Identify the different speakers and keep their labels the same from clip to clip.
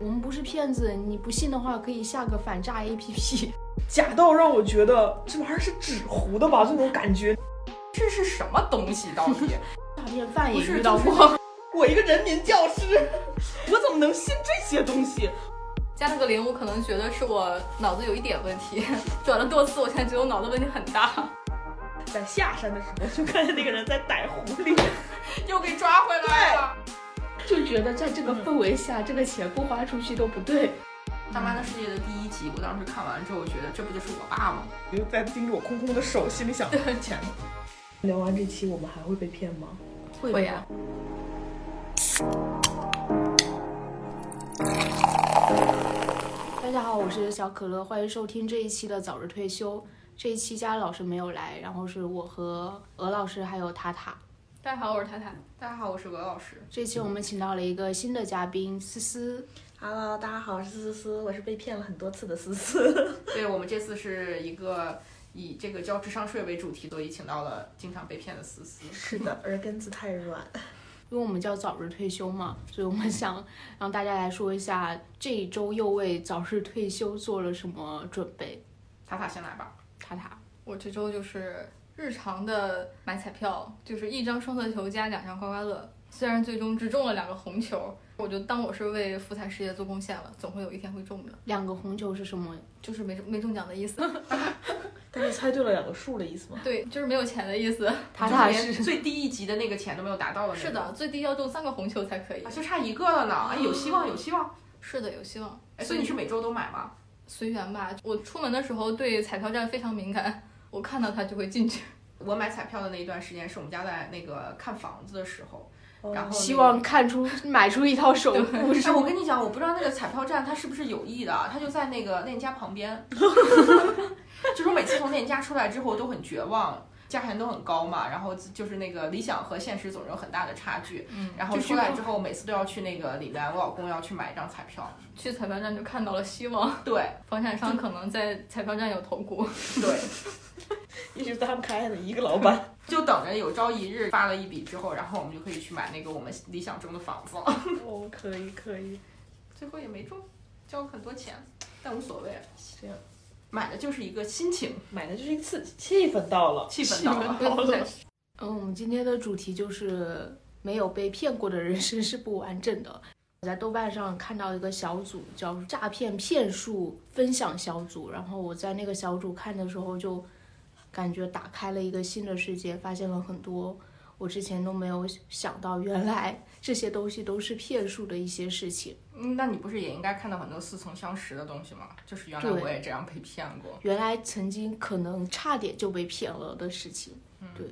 Speaker 1: 我们不是骗子，你不信的话可以下个反诈 APP。
Speaker 2: 假到让我觉得这玩意儿是纸糊的吧，这种感觉。
Speaker 3: 这是什么东西？到底？
Speaker 1: 诈骗犯也遇到
Speaker 3: 就是
Speaker 1: 过。
Speaker 2: 我一个人民教师，我怎么能信这些东西？
Speaker 4: 加了个零，我可能觉得是我脑子有一点问题，转了多次，我现在觉得我脑子问题很大。
Speaker 2: 在下山的时候，就看见那个人在逮狐狸。
Speaker 3: 又给抓回来了。
Speaker 1: 就觉得在这个氛围下，这个钱不花出去都不对。
Speaker 3: 《大妈的世界》的第一集，我当时看完之后，我觉得这不就是我爸吗？
Speaker 2: 我就在盯着我空空的手，心里想 钱呢。聊完这期，我们还会被骗吗？
Speaker 1: 会
Speaker 4: 会呀、
Speaker 1: 大家好，我是小可乐，欢迎收听这一期的早日退休。这一期佳老师没有来，然后是我和鹅老师还有塔塔。
Speaker 4: 大家好，我是太太。
Speaker 3: 大家好，我是鹅老师。
Speaker 1: 这期我们请到了一个新的嘉宾思思
Speaker 2: ，Hello，大家好，我是思思，我是被骗了很多次的思思。
Speaker 3: 对我们这次是一个以这个交智商税为主题，所以请到了经常被骗的思思。
Speaker 2: 是的，耳根子太软。
Speaker 1: 因为我们叫早日退休嘛，所以我们想让大家来说一下这一周又为早日退休做了什么准备。
Speaker 3: 塔塔先来吧。
Speaker 1: 塔塔，
Speaker 4: 我这周就是日常的买彩票，就是一张双色球加两张刮刮乐。虽然最终只中了两个红球，我就当我是为福彩事业做贡献了，总会有一天会中的，
Speaker 1: 两个红球是什么？
Speaker 4: 就是没中没中奖的意思。
Speaker 2: 但是猜对了两个数的意思吗？
Speaker 4: 对，就是没有钱的意思。
Speaker 1: 塔塔
Speaker 3: 是连最低一级的那个钱都没有达到的。
Speaker 4: 是的，最低要中三个红球才可以
Speaker 3: 啊，。就差一个了呢。哎，有希望，有希望。
Speaker 4: 是的，有希望。
Speaker 3: 哎，所以你是每周都买吗？
Speaker 4: 随缘吧。我出门的时候对彩票站非常敏感，我看到它就会进去。
Speaker 3: 我买彩票的那一段时间是我们家在那个看房子的时候，然后那个
Speaker 1: 希望看出买出一套首付
Speaker 3: 我？跟你讲，我不知道那个彩票站它是不是有意的，它就在那个链家旁边。就是我每次从链家出来之后都很绝望，价钱都很高嘛，然后就是那个理想和现实总是有很大的差距。
Speaker 4: 嗯，
Speaker 3: 然后出来之后，每次都要去那个里面，我老公要去买一张彩票。
Speaker 4: 去彩票站就看到了希望，
Speaker 3: 对
Speaker 4: 房产商可能在彩票站有投股。
Speaker 3: 对，
Speaker 2: 也许是他们开的一个老板。
Speaker 3: 就等着有朝一日发了一笔之后，然后我们就可以去买那个我们理想中的房子了。
Speaker 2: 哦，可以可以。
Speaker 3: 最后也没中，交了很多钱，但无所谓，
Speaker 2: 这样
Speaker 3: 买的就是一个心情，
Speaker 2: 买的就是一个刺激，气氛到了。
Speaker 3: 气氛到了。
Speaker 1: 嗯，我们今天的主题就是没有被骗过的人生是不完整的。我在豆瓣上看到一个小组叫“诈骗骗术分享小组”，然后我在那个小组看的时候，就感觉打开了一个新的世界，发现了很多我之前都没有想到，原来这些东西都是骗术的一些事情。
Speaker 3: 嗯，那你不是也应该看到很多似曾相识的东西吗？就是原来我也这样被骗过。
Speaker 1: 原来曾经可能差点就被骗了的事情。
Speaker 4: 对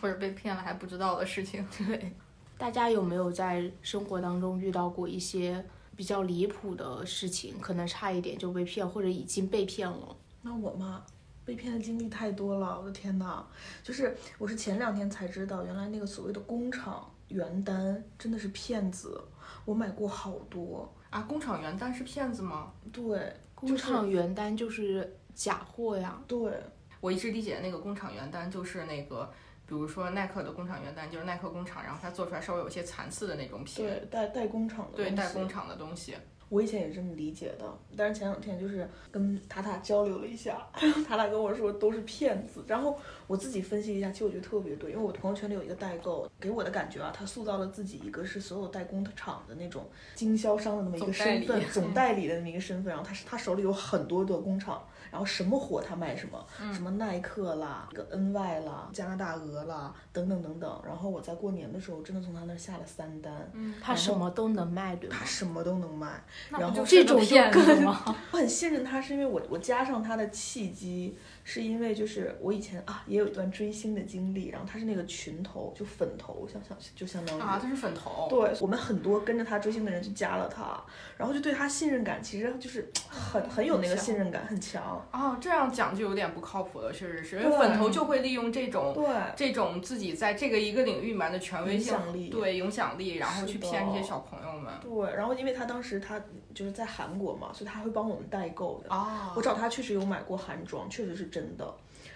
Speaker 4: 或者被骗了还不知道的事情。
Speaker 1: 对，大家有没有在生活当中遇到过一些比较离谱的事情？可能差一点就被骗，或者已经被骗了。
Speaker 2: 那我嘛，被骗的经历太多了，我的天呐！就是我是前两天才知道，原来那个所谓的工厂原单真的是骗子，我买过好多。
Speaker 3: 啊，工厂原单是骗子吗？
Speaker 2: 对
Speaker 1: 工厂原单就是假货呀。
Speaker 2: 对，
Speaker 3: 我一直理解那个工厂原单就是那个，比如说耐克的工厂原单就是耐克工厂，然后它做出来稍微有些残次的那种品，
Speaker 2: 对代代工厂的
Speaker 3: 对，代工厂的东西。
Speaker 2: 我以前也这么理解的，但是前两天就是跟塔塔交流了一下，塔塔跟我说都是骗子，然后我自己分析一下，其实我觉得特别对，因为我朋友圈里有一个代购，给我的感觉啊，他塑造了自己一个是所有代工厂的那种经销商的那么一个身份，总代理的那么一个身份，然后他是他手里有很多的工厂，然后什么火他卖什么，什么耐克啦、这个 NY 啦、加拿大鹅啦等等等等，然后我在过年的时候真的从他那儿下了三单，
Speaker 1: 他什么都能卖，对吧
Speaker 2: 他？什么都能卖。然后
Speaker 4: 就是
Speaker 1: 这种就
Speaker 4: 骗子
Speaker 1: 更
Speaker 4: 吗？
Speaker 2: 我很信任他，是因为我我加上他的契机，是因为就是我以前啊也有一段追星的经历，然后他是那个群头，就粉头，相相就相当于。
Speaker 3: 啊，他是粉头。
Speaker 2: 对我们很多跟着他追星的人就加了他，然后就对他信任感其实就是很很有那个信任感，很强。
Speaker 3: 哦，这样讲就有点不靠谱了，确实是，因为粉头就会利用这种
Speaker 2: 对，
Speaker 3: 这种自己在这个一个领域里面的权威性
Speaker 2: 影响力
Speaker 3: 对影响力，然后去骗这些小朋友们。
Speaker 2: 对，然后因为他当时他就是在韩国嘛，所以他会帮我们代购的。
Speaker 3: 哦
Speaker 2: 我找他确实有买过韩妆，确实是真的，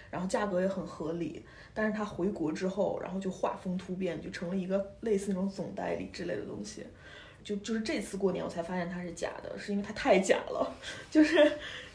Speaker 2: 然后价格也很合理。但是他回国之后，然后就画风突变，就成了一个类似那种总代理之类的东西。就就是这次过年我才发现它是假的，是因为它太假了，就是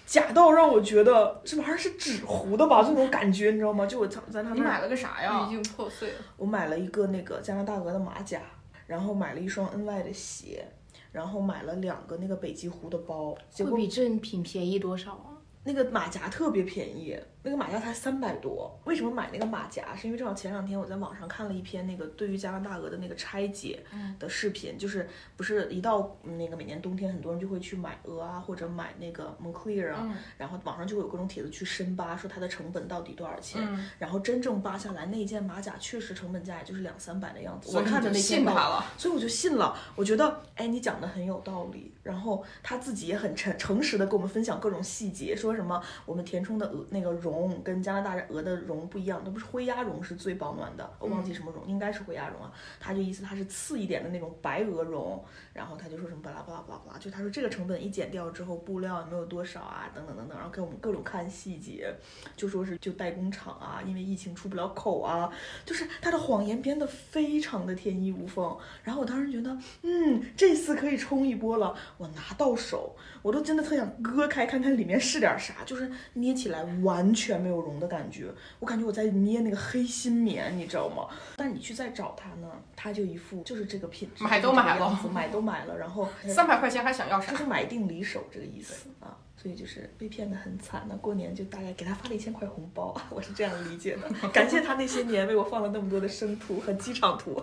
Speaker 2: 假到让我觉得这玩意儿是纸糊的吧，这种感觉你知道吗？就我在他那儿，
Speaker 3: 你买了个啥呀
Speaker 4: 已？经破碎了。
Speaker 2: 我买了一个那个加拿大鹅的马甲，然后买了一双 NY 的鞋，然后买了两个那个北极狐的包，结果
Speaker 1: 会比正品便宜多少啊？
Speaker 2: 那个马甲特别便宜，那个马甲才三百多。为什么买那个马甲？是因为正好前两天我在网上看了一篇那个对于加拿大鹅的那个拆解的视频，就是不是一到嗯那个每年冬天，很多人就会去买鹅啊，或者买那个 Moncler 啊，然后网上就会有各种帖子去深扒，说它的成本到底多少钱。
Speaker 3: 嗯
Speaker 2: 然后真正扒下来，那一件马甲确实成本价也就是两三百的样子。我看着那
Speaker 3: 信他了。
Speaker 2: 所以我就信了。我觉得，哎，你讲的很有道理。然后他自己也很诚诚实的跟我们分享各种细节，说什么我们填充的鹅那个绒跟加拿大鹅的绒不一样，那不是灰鸭绒是最保暖的，我忘记什么绒，应该是灰鸭绒啊。他就意思它是次一点的那种白鹅绒，然后他就说什么巴拉巴拉巴拉巴拉，就他说这个成本一减掉之后，布料也没有多少啊，等等等等，然后给我们各种看细节，就说是就代工厂啊，因为疫情出不了口啊，就是他的谎言编得非常的天衣无缝。然后我当时觉得，嗯，这次可以冲一波了。我拿到手，我都真的特想割开看看里面是点啥，就是捏起来完全没有绒的感觉，我感觉我在捏那个黑心棉，你知道吗？但你去再找他呢，他就一副就是这个品质，
Speaker 3: 买都买了
Speaker 2: 买都买了，然后
Speaker 3: 三百块钱还想要啥
Speaker 2: 就？是买定离手这个意思啊。所以就是被骗的很惨那，过年就大概给他发了一千块红包，我是这样理解的。感谢他那些年为我放了那么多的生图和机场图。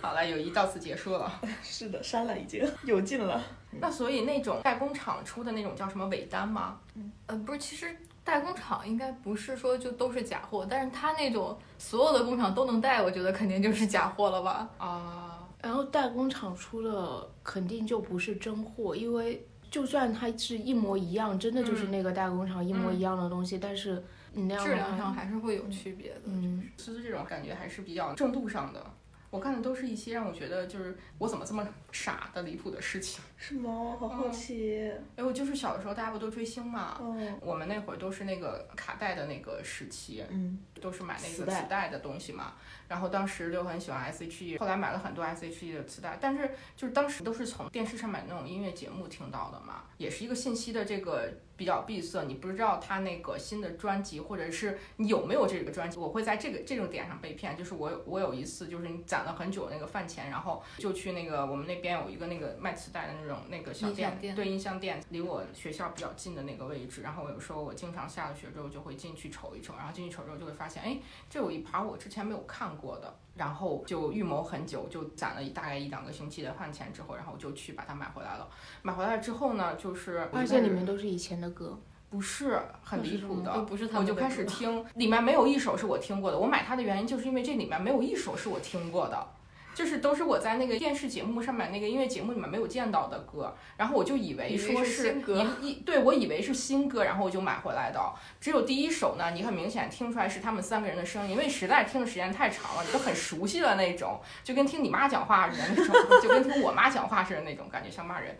Speaker 3: 好了，友谊到此结束了。
Speaker 2: 是的，删了已经有劲了。
Speaker 3: 那所以那种代工厂出的那种叫什么尾单吗？
Speaker 4: 呃，不是，其实代工厂应该不是说就都是假货，但是他那种所有的工厂都能带，我觉得肯定就是假货了吧？
Speaker 3: 啊、
Speaker 1: 然后代工厂出的肯定就不是真货，因为就算它是一模一样，真的就是那个代工厂一模一样的东西，但是你那样
Speaker 4: 质量上，还是会有区别的。
Speaker 1: 嗯，
Speaker 3: 思思这种感觉还是比较正度上的。我看的都是一些让我觉得就是我怎么这么傻的离谱的事情。
Speaker 2: 是吗？好好奇。
Speaker 3: 哎，我就是小的时候大家不都追星嘛，
Speaker 2: 嗯
Speaker 3: 我们那会儿都是那个卡带的那个时期，
Speaker 2: 嗯
Speaker 3: 都是买那个磁带的东西嘛。然后当时就很喜欢 S.H.E，后来买了很多 S.H.E 的磁带，但是就是当时都是从电视上买那种音乐节目听到的嘛，也是一个信息的这个比较闭塞，你不知道他那个新的专辑或者是你有没有这个专辑，我会在这个这种点上被骗。就是我有我有一次就是你攒了很久那个饭钱，然后就去那个我们那边有一个那个卖磁带的那种那个小店，
Speaker 4: 店
Speaker 3: 对音像店，离我学校比较近的那个位置。然后我有时候我经常下了学之后就会进去瞅一瞅，然后进去瞅之后就会发现，哎，这有一盘我之前没有看过的，然后就预谋很久，就攒了一大概一两个星期的饭钱之后，然后我就去把它买回来了。买回来之后呢，就是我就
Speaker 1: 发现里面都是以前的歌，
Speaker 3: 不是很离谱的，
Speaker 4: 不是他
Speaker 3: 我就开始 听，里面没有一首是我听过的。我买它的原因就是因为这里面没有一首是我听过的。就是都是我在那个电视节目上面那个音乐节目里面没有见到的歌，然后我就以为说
Speaker 4: 是新歌
Speaker 3: 一一对我以为是新歌，然后我就买回来的。只有第一首呢，你很明显听出来是他们三个人的声音，因为实在听的时间太长了，你都很熟悉了那种，就跟听你妈讲话似的那种，就跟听我妈讲话似的那种感觉，像骂人。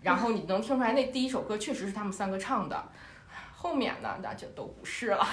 Speaker 3: 然后你能听出来那第一首歌确实是他们三个唱的，后面呢那就都不是了，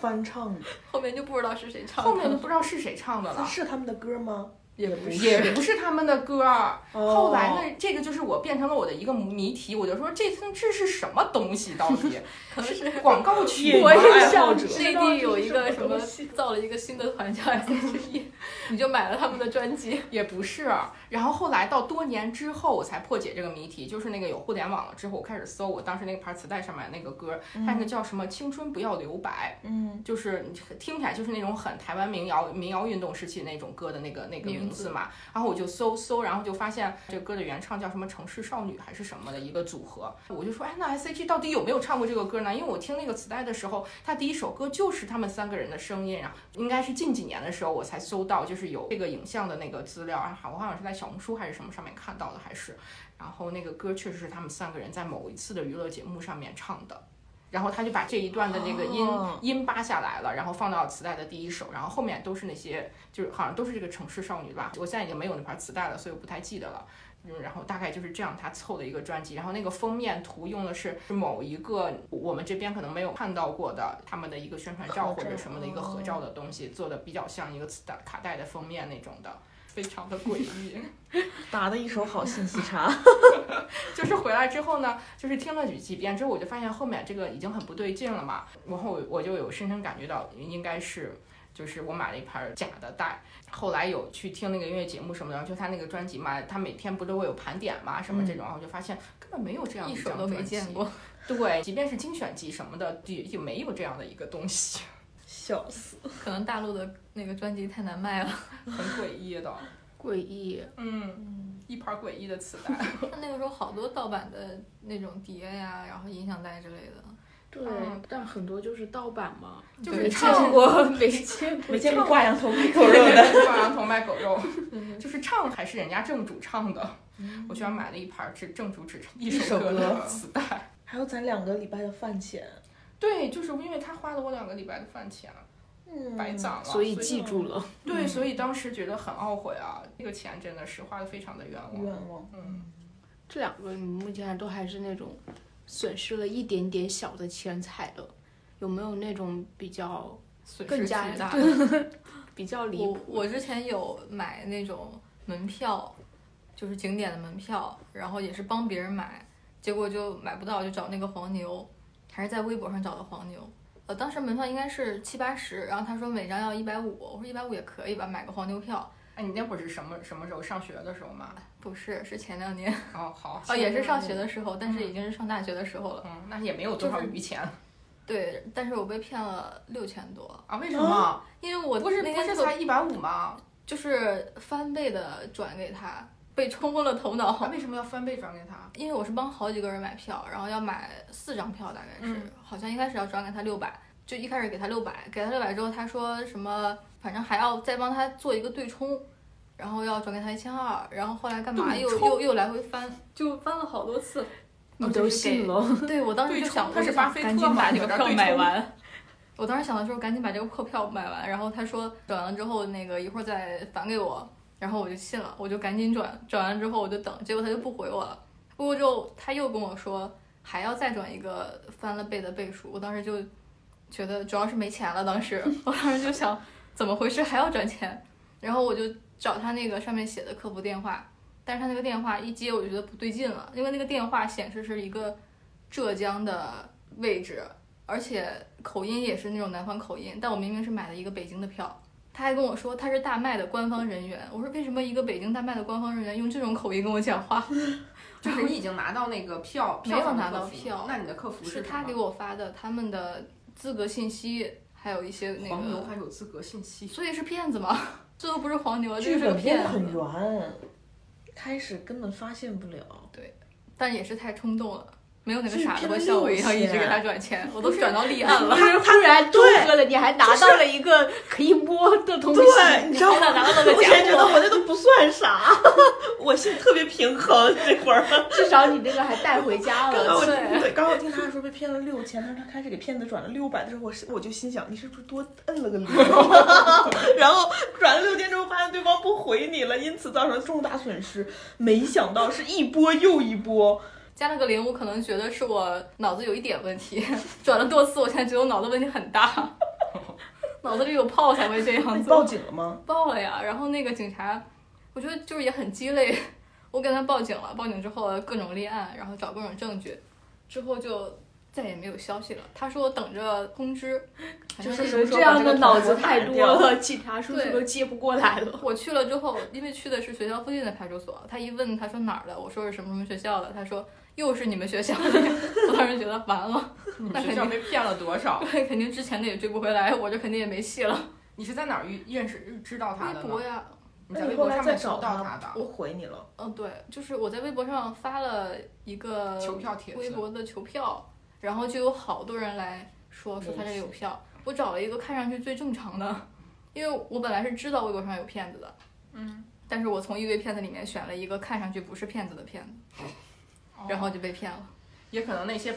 Speaker 2: 翻唱的，
Speaker 4: 后面就不知道是谁唱的。
Speaker 3: 后面就不知道是谁唱的了。
Speaker 2: 是他们的歌吗？
Speaker 4: 也不是
Speaker 3: 也不是他们的歌儿，
Speaker 2: 哦
Speaker 3: 后来呢，这个就是我变成了我的一个谜题，我就说这这是什么东西到底？
Speaker 4: 可能是
Speaker 3: 广告曲吗？
Speaker 2: 爱好者
Speaker 4: 内地有一个什么造了一个新的团叫 S.H.E，你就买了他们的专辑。
Speaker 3: 也不是，然后后来到多年之后，我才破解这个谜题，就是那个有互联网了之后，我开始搜我当时那个盘磁带上面那个歌，它那个叫什么“青春不要留白”，
Speaker 2: 嗯，
Speaker 3: 就是听起来就是那种很台湾民谣民谣运动时期那种歌的那个那个名字嘛。然后我就搜搜，然后就发现这歌的原唱叫什么城市少女还是什么的一个组合。我就说，哎，那 S.H.E 到底有没有唱过这个歌呢？因为我听那个磁带的时候，它第一首歌就是他们三个人的声音，然后应该是近几年的时候我才搜到，就是有这个影像的那个资料，啊，我好像是在小红书还是什么上面看到的，还是。然后那个歌确实是他们三个人在某一次的娱乐节目上面唱的。然后他就把这一段的那个音、
Speaker 2: 哦
Speaker 3: 音扒下来了，然后放到磁带的第一首，然后后面都是那些就是好像都是这个城市少女吧，我现在已经没有那盘磁带了，所以我不太记得了。嗯，然后大概就是这样，他凑的一个专辑，然后那个封面图用的是某一个我们这边可能没有看到过的他们的一个宣传照或者什么的一个合
Speaker 2: 哦
Speaker 3: 照的东西，做的比较像一个磁带卡带的封面那种的。非常的诡异。
Speaker 2: 打的一手好信息差。
Speaker 3: 就是回来之后呢，就是听了几几遍之后，我就发现后面这个已经很不对劲了嘛，然后我我就有深深感觉到应该是。就是我买了一盘假的带，后来有去听那个音乐节目什么的，就他那个专辑嘛，他每天不都会有盘点嘛，什么这种，我就发现根本没有这样
Speaker 4: 一
Speaker 3: 一
Speaker 4: 首都没见过。
Speaker 3: 对，即便是精选集什么的，也就没有这样的一个东西，
Speaker 2: 笑死。
Speaker 4: 可能大陆的那个专辑太难卖了，
Speaker 3: 很诡异的，
Speaker 1: 诡异。
Speaker 3: 嗯，一盘诡异的磁带。
Speaker 4: 他那个时候好多盗版的那种碟呀，然后音响带之类的。
Speaker 1: 对，但很多就是盗版嘛，
Speaker 3: 就是
Speaker 1: 没
Speaker 3: 唱
Speaker 1: 见过，没见过，
Speaker 2: 没见过挂羊头卖狗肉的。
Speaker 3: 挂羊头卖狗肉，就是唱还是人家正主唱的。我居然买了一盘正正主只唱一
Speaker 2: 首
Speaker 3: 歌的磁带。
Speaker 2: 还有咱两个礼拜的饭钱。
Speaker 3: 对，就是因为他花了我两个礼拜的饭钱，
Speaker 2: 嗯
Speaker 3: 白攒了，
Speaker 1: 所以记住了。
Speaker 3: 对，所以当时觉得很懊悔啊，这个钱真的是花的非常的冤枉。
Speaker 2: 冤枉。
Speaker 3: 嗯，
Speaker 1: 这两个你目前都还是那种损失了一点点小的钱财的，有没有那种比较
Speaker 4: 损失
Speaker 1: 更加
Speaker 4: 巨大。
Speaker 1: 比较离
Speaker 4: 我
Speaker 1: 谱？
Speaker 4: 我之前有买那种门票，就是景点的门票，然后也是帮别人买，结果就买不到，就找那个黄牛，还是在微博上找的黄牛。呃，当时门票应该是七八十，然后他说每张要一百五，我说一百五也可以吧，买个黄牛票。
Speaker 3: 哎，你那会儿是什么什么时候上学的时候吗？
Speaker 4: 不是，是前两年，
Speaker 3: 哦，好，
Speaker 4: 哦，也是上学的时候，但是已经是上大学的时候了。
Speaker 3: 嗯，那也没有多少余钱
Speaker 4: 对，但是我被骗了六千多，
Speaker 3: 啊？为什么？
Speaker 4: 因为我
Speaker 3: 不是不
Speaker 4: 那天
Speaker 3: 是才一百五吗？
Speaker 4: 就是翻倍的转给他，被冲昏了头脑。
Speaker 3: 他为什么要翻倍转给他？
Speaker 4: 因为我是帮好几个人买票，然后要买四张票，大概是，
Speaker 3: 嗯
Speaker 4: 好像一开始要转给他六百，就一开始给他六百，给他六百之后，他说什么，反正还要再帮他做一个对冲，然后要转给他一千二，然后后来干嘛又又又来回翻，就翻了好多次。
Speaker 1: 你都信了？
Speaker 4: 对我当时就想，
Speaker 3: 他是巴菲特吗
Speaker 4: 赶紧把这个票买完。我当时想的时候赶紧把这个破票买完，然后他说转完之后那个一会儿再返给我，然后我就信了，我就赶紧转，转完之后我就等，结果他就不回我了。不过之后他又跟我说还要再转一个翻了倍的倍数，我当时就觉得主要是没钱了，当时我当时就想怎么回事还要转钱，然后我就找他那个上面写的客服电话，但是他那个电话一接我就觉得不对劲了，因为那个电话显示是一个浙江的位置，而且口音也是那种南方口音，但我明明是买了一个北京的票。他还跟我说他是大麦的官方人员，我说为什么一个北京大麦的官方人员用这种口音跟我讲话？
Speaker 3: 就是你已经拿到那个票，
Speaker 4: 没有
Speaker 3: 票上的
Speaker 4: 拿到票
Speaker 3: 那你的客服
Speaker 4: 是他给我发的他们的资格信息，还有一些那
Speaker 3: 黄牛
Speaker 4: 个，
Speaker 3: 还有资格信息。
Speaker 4: 所以是骗子吗？这都不是黄牛，这是骗子
Speaker 2: 很。圆，开始根本发现不了。
Speaker 4: 对但也是太冲动了，没有那个傻子像我一样一直给他转钱，我都转到立案了。
Speaker 1: 突然中和了，你还拿到了一个可以摸的东西。
Speaker 2: 对，你知道吗？
Speaker 4: 好歹拿到了个假
Speaker 2: 我现在觉得。我那都不算啥，我心特别平衡这会儿。
Speaker 1: 至少你那个还带回家了。
Speaker 2: 刚刚我
Speaker 4: 对
Speaker 2: 对，刚刚我听他说被骗了六千，但是他开始给骗子转了六百的时候，我是我就心想，你是不是多摁了个零？然后转了六千之后，发现对方不回你了，因此造成重大损失。没想到是一波又一波，
Speaker 4: 加了个零，我可能觉得是我脑子有一点问题，转了多次，我现在觉得我脑子问题很大，脑子里有泡才会这样子。
Speaker 2: 报警了吗？
Speaker 4: 报了呀，然后那个警察，我觉得就是也很鸡肋，我给他报警了，报警之后各种立案，然后找各种证据，之后就再也没有消息了。他说等着通知，
Speaker 1: 就是这样的脑子太多了，警察叔叔都接不过来了。
Speaker 4: 我去了之后，因为去的是学校附近的派出所，他一问他说哪儿的，我说是什么什么学校的，他说又是你们学校的，我当时觉得完了，
Speaker 3: 你们学校被骗了多少？
Speaker 4: 对，肯定之前的也追不回来，我这肯定也没戏了。
Speaker 3: 你是在哪儿遇认识知道他
Speaker 4: 微
Speaker 3: 的微？
Speaker 4: 博呀，
Speaker 3: 你在微博上面
Speaker 2: 找
Speaker 3: 到他的
Speaker 2: 我回你了。
Speaker 4: 嗯，对，就是我在微博上发了一个
Speaker 3: 求票帖子。
Speaker 4: 微博的求票，然后就有好多人来说说他这里有票，我找了一个看上去最正常的，因为我本来是知道微博上有骗子的，
Speaker 3: 嗯，
Speaker 4: 但是我从一堆骗子里面选了一个看上去不是骗子的骗子，然后就被骗了。
Speaker 3: 也可能那些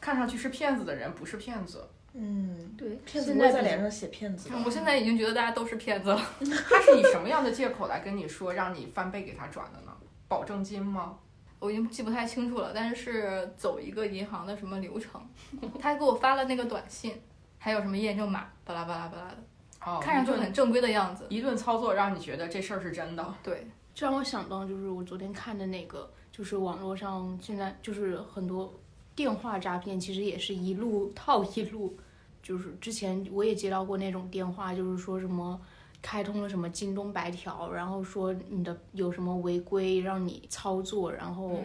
Speaker 3: 看上去是骗子的人不是骗子，
Speaker 2: 嗯，
Speaker 1: 对，
Speaker 2: 骗子
Speaker 1: 现在比
Speaker 2: 不会在脸上写骗子。
Speaker 4: 我现在已经觉得大家都是骗子了，
Speaker 3: 他是以什么样的借口来跟你说让你翻倍给他转的呢？保证金吗？
Speaker 4: 我已经记不太清楚了，但是是走一个银行的什么流程，他还给我发了那个短信，还有什么验证码，巴拉巴拉巴拉的。
Speaker 3: 哦，
Speaker 4: 看上去很正规的样子。
Speaker 3: 一顿操作，让你觉得这事儿是真的。
Speaker 4: 对，
Speaker 1: 这让我想到，就是我昨天看的那个，就是网络上现在就是很多电话诈骗，其实也是一路 套一路。就是之前我也接到过那种电话，就是说什么开通了什么京东白条，然后说你的有什么违规让你操作，然后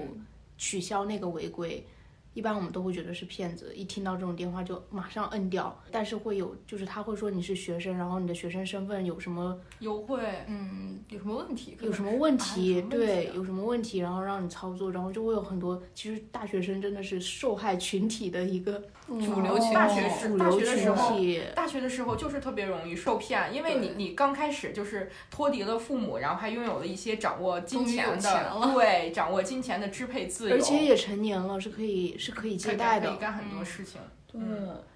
Speaker 1: 取消那个违规。一般我们都会觉得是骗子，一听到这种电话就马上摁掉。但是会有，就是他会说你是学生，然后你的学生身份有什么
Speaker 3: 优惠，
Speaker 4: 嗯，有什么问题？
Speaker 1: 有什么问
Speaker 3: 啊
Speaker 1: 题，对，
Speaker 3: 啊
Speaker 1: 有什么问题，然后让你操作，然后就会有很多。其实大学生真的是受害群体的一个
Speaker 4: 主流群体
Speaker 3: 大学是大
Speaker 1: 主流群
Speaker 3: 学的时候
Speaker 1: 体。
Speaker 3: 大学的时候就是特别容易受骗，因为你你刚开始就是脱离了父母，然后还拥有了一些掌握金钱
Speaker 4: 钱
Speaker 3: 的，
Speaker 4: 了
Speaker 3: 对，掌握金钱的支配自由，
Speaker 1: 而且也成年了，是可以是可以借贷的
Speaker 3: 可以。干很多事情。
Speaker 2: 对，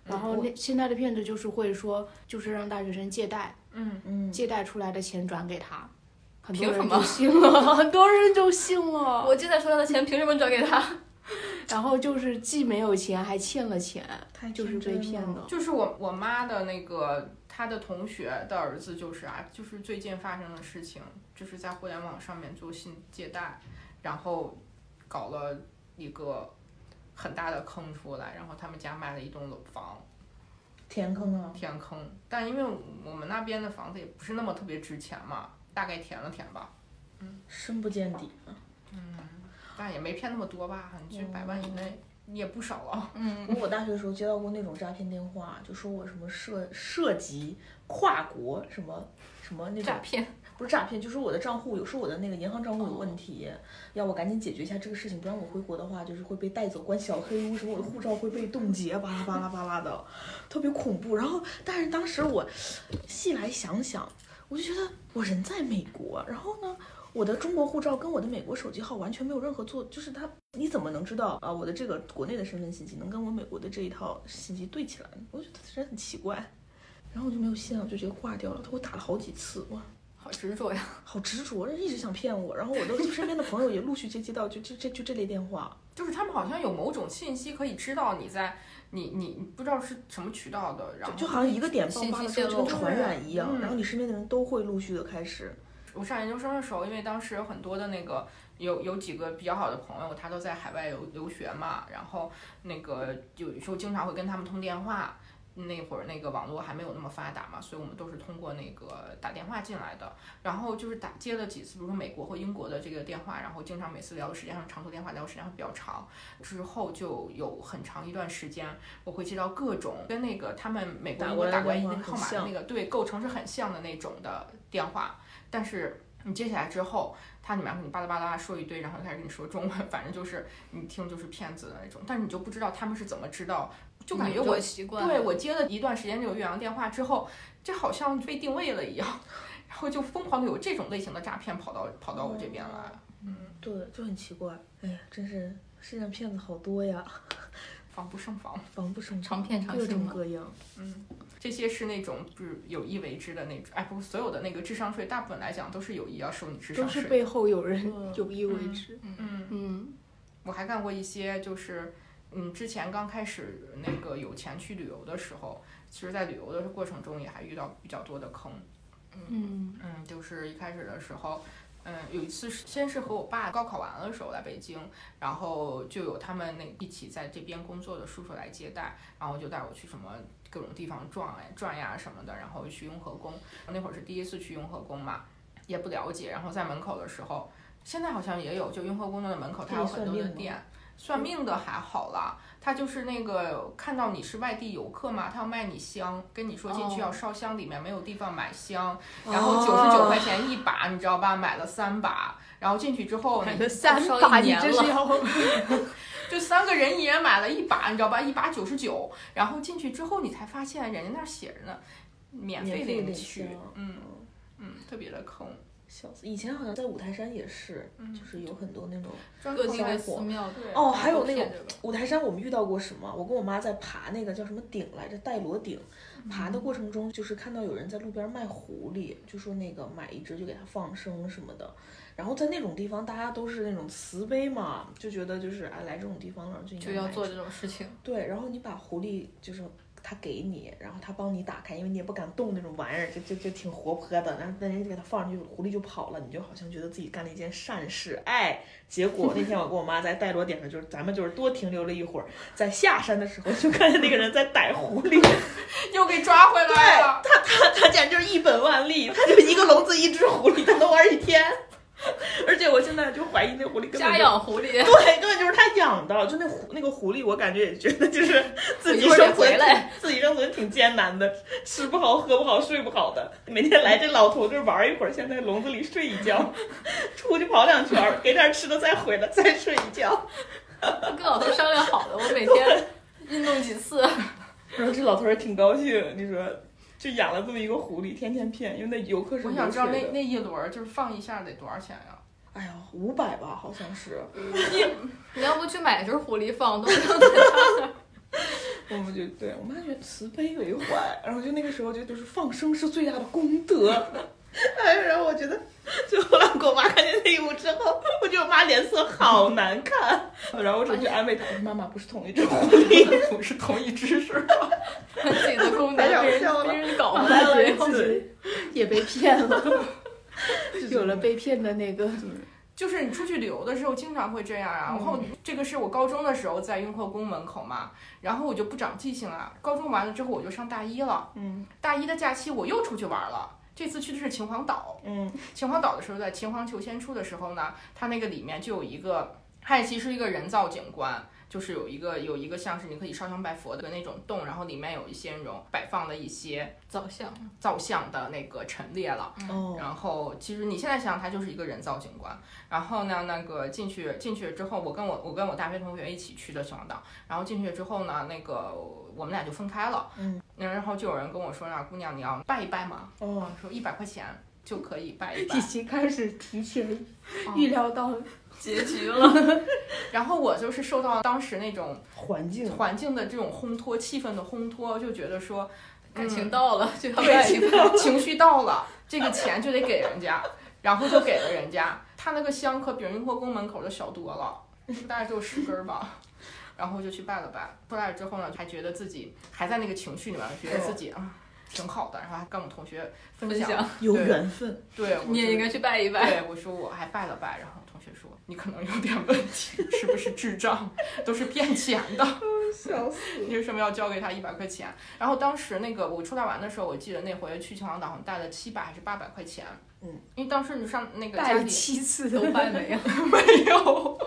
Speaker 1: 然后那现在的骗子就是会说，就是让大学生借贷，
Speaker 3: 嗯，
Speaker 2: 嗯，
Speaker 1: 借贷出来的钱转给他，很多
Speaker 4: 凭什么
Speaker 1: 人就信了，很多人就信了。
Speaker 4: 我借贷出来的钱凭什么转给他？
Speaker 1: 然后就是既没有钱，还欠了钱，
Speaker 2: 太
Speaker 1: 就是被骗的。
Speaker 3: 就是我我妈的那个她的同学的儿子就是啊，就是最近发生的事情，就是在互联网上面做信借贷，然后搞了一个很大的坑出来，然后他们家卖了一栋楼房。
Speaker 2: 填坑啊，
Speaker 3: 填坑，但因为我们那边的房子也不是那么特别值钱嘛，大概填了填吧，嗯
Speaker 2: 深不见底。
Speaker 3: 嗯但也没骗那么多吧，就百万以内也不少了。
Speaker 4: 嗯，
Speaker 2: 我大学的时候接到过那种诈骗电话，就说我什么涉涉及跨国什么什么那种
Speaker 4: 诈骗。
Speaker 2: 不是诈骗，就是我的账户有时候我的那个银行账户有问题，要我赶紧解决一下这个事情，不然我回国的话就是会被带走关小黑屋，什么我的护照会被冻结，巴拉巴拉巴拉的，特别恐怖。然后，但是当时我细来想想，我就觉得我人在美国，然后呢，我的中国护照跟我的美国手机号完全没有任何做，就是它你怎么能知道啊我的这个国内的身份信息能跟我美国的这一套信息对起来呢？我觉得真的很奇怪。然后我就没有信了，我就直接挂掉了。他给我打了好几次，哇，
Speaker 4: 好执着呀！
Speaker 2: 好执着，一直想骗我。然后我的身边的朋友也陆续接接到就就这就这类电话，
Speaker 3: 就是他们好像有某种信息可以知道你在你你你不知道是什么渠道的，然后
Speaker 2: 就好像一个点爆发了之后就跟传染一样，
Speaker 3: 嗯
Speaker 2: 然后你身边的人都会陆续的开始。
Speaker 3: 我上研究生的时候，因为当时有很多的那个有有几个比较好的朋友，他都在海外留留学嘛，然后那个有时候经常会跟他们通电话。那会儿那个网络还没有那么发达嘛，所以我们都是通过那个打电话进来的。然后就是打接了几次，比如说美国或英国的这个电话，然后经常每次聊的时间上长途电话聊的时间会比较长。之后就有很长一段时间，我会接到各种跟那个他们美国
Speaker 2: 打过来的
Speaker 3: 英国打过来
Speaker 2: 电话很
Speaker 3: 一个号码的那个对构成是很像的那种的电话，但是你接起来之后，他里面会你巴拉巴拉说一堆，然后开始跟你说中文，反正就是你听就是骗子的那种，但是你就不知道他们是怎么知道，就感觉我
Speaker 4: 习惯
Speaker 3: 对我接了一段时间这个岳阳电话之后，这好像被定位了一样，然后就疯狂的有这种类型的诈骗跑到跑到我这边来。
Speaker 2: 嗯对，就很奇怪。哎呀，真是世界上骗子好多呀，
Speaker 3: 防不胜防，
Speaker 2: 防不胜
Speaker 4: 防骗常
Speaker 2: 各。种各样。
Speaker 3: 嗯，这些是那种就是有意为之的那种，哎，不是所有的那个智商税，大部分来讲都是有意要收你智商税。
Speaker 1: 都是背后有人
Speaker 2: 嗯
Speaker 1: 有意为之。
Speaker 3: 嗯，
Speaker 1: 嗯，
Speaker 3: 我还干过一些就是，嗯，之前刚开始那个有钱去旅游的时候，其实在旅游的过程中也还遇到比较多的坑。
Speaker 1: 嗯
Speaker 3: 嗯，就是一开始的时候，嗯，有一次是先是和我爸高考完了的时候来北京，然后就有他们那一起在这边工作的叔叔来接待，然后就带我去什么各种地方转哎转呀什么的，然后去雍和宫，那会儿是第一次去雍和宫嘛，也不了解，然后在门口的时候，现在好像也有，就雍和宫的门口它有很多的店。算命的还好啦，他就是那个看到你是外地游客嘛，他要卖你香，跟你说进去要烧香，里面没有地方买香，然后九十九块钱一把，你知道吧？买了三把，然后进去之后，
Speaker 1: 买
Speaker 3: 你
Speaker 1: 个三
Speaker 4: 烧一
Speaker 1: 把，你
Speaker 4: 年了
Speaker 1: 这是 要
Speaker 3: 就三个人一人买了一把，你知道吧？一把九十九，然后进去之后你才发现人家那儿写着呢，免费
Speaker 2: 领
Speaker 3: 取，嗯嗯，特别的坑，
Speaker 2: 笑死！以前好像在五台山也是，
Speaker 3: 嗯
Speaker 2: 就是有很多那种
Speaker 4: 各地的寺庙
Speaker 3: 对
Speaker 2: 哦，还有那
Speaker 4: 骗
Speaker 2: 种
Speaker 4: 着吧
Speaker 2: 五台山，我们遇到过什么？我跟我妈在爬那个叫什么顶来着，戴罗顶。爬的过程中，就是看到有人在路边卖狐狸，就说那个买一只就给它放生什么的。然后在那种地方，大家都是那种慈悲嘛，就觉得就是啊来这种地方了就应该
Speaker 4: 就要做这种事情。
Speaker 2: 对，然后你把狐狸就是他给你，然后他帮你打开，因为你也不敢动那种玩意儿，就就就挺活泼的。然后那人家给他放上去，狐狸就跑了，你就好像觉得自己干了一件善事。哎，结果那天我跟我妈在戴罗点上，就是咱们就是多停留了一会儿，在下山的时候就看见那个人在逮狐狸，
Speaker 3: 又给抓回来了。
Speaker 2: 他他他简直就是一本万利，他就一个笼子一只狐狸，他能玩一天。而且我现在就怀疑那狐狸根本
Speaker 4: 家养狐狸，
Speaker 2: 对，根本就是他养的，就那狐那个狐狸，我感觉也觉得就是 自己生存自己生存挺艰难的，吃不好，喝不好，睡不好的，每天来这老头这玩一会儿，先在笼子里睡一觉，出去跑两圈，给点吃的再回来，再睡一觉。
Speaker 4: 跟老头商量好的，我每天运动几次。
Speaker 2: 然后这老头儿也挺高兴，你说就养了这么一个狐狸，天天骗，因为那游客是
Speaker 3: 我想知道那那一轮儿就是放一下得多少钱呀？
Speaker 2: 哎呀，五百吧，好像是。
Speaker 4: 你 你要不去买只狐狸放，都不能在他那儿。
Speaker 2: 我们就对我妈觉得慈悲为怀，然后就那个时候就就是放生是最大的功德。哎，然后我觉得，就后来我妈看见那一幕之后，我觉得我妈脸色好难看。然后我只去安慰她，我说妈妈不是同一只狐狸。
Speaker 3: 不是同一只是吧？
Speaker 4: 自己的功德
Speaker 2: 太好
Speaker 4: 被人搞
Speaker 1: 后
Speaker 4: 回来了
Speaker 1: 来觉得
Speaker 4: 以后，
Speaker 1: 自己也被骗了，有了被骗的那个。
Speaker 3: 就是你出去旅游的时候，经常会这样啊。然后这个是我高中的时候在雍和宫门口嘛，然后我就不长记性了。高中完了之后，我就上大一了。
Speaker 2: 嗯
Speaker 3: 大一的假期我又出去玩了。这次去的是秦皇岛。
Speaker 2: 嗯
Speaker 3: 秦皇岛的时候，在秦皇求仙处的时候呢，它那个里面就有一个，它也其实是一个人造景观，就是有一个有一个像是你可以烧香拜佛的那种洞，然后里面有一些那种摆放的一些
Speaker 4: 造像。
Speaker 3: 造像的那个陈列了。
Speaker 2: 哦
Speaker 3: 然后其实你现在想想，它就是一个人造景观。然后呢，那个进去进去之后，我跟我我跟我大学同学一起去的秦皇岛。然后进去之后呢，那个我们俩就分开了。
Speaker 2: 嗯。
Speaker 3: 然后就有人跟我说：“那姑娘，你要拜一拜吗？”
Speaker 2: 哦
Speaker 3: 我说一百块钱就可以拜一拜
Speaker 1: 已。经开始提前
Speaker 3: 哦
Speaker 1: 预料到
Speaker 4: 结局了，
Speaker 3: 然后我就是受到当时那种
Speaker 2: 环境
Speaker 3: 环境的这种烘托、气氛的烘托，就觉得说
Speaker 4: 感情到了就要
Speaker 3: 对
Speaker 4: 拜一拜。
Speaker 3: 情绪到了，这个钱就得给人家，然后就给了人家。他那个香可比雍和宫门口的小多了，大概只有十根儿吧。然后就去拜了拜，出来了之后呢，还觉得自己还在那个情绪里面，觉得自己啊挺好的，然后还跟我们同学分享，
Speaker 2: 有缘分。
Speaker 3: 对，
Speaker 4: 你也应该去拜一拜。
Speaker 3: 对，我说我还拜了拜，然后同学说你可能有点问题，是不是智障？都是骗钱的。
Speaker 2: 笑死
Speaker 3: 你为什么要交给他一百块钱？然后当时那个我出来玩的时候，我记得那回去秦皇岛好像带了七百还是八百块钱。
Speaker 2: 嗯，
Speaker 3: 因为当时你上那个家里
Speaker 1: 七次
Speaker 4: 都拜没了，
Speaker 3: 没有，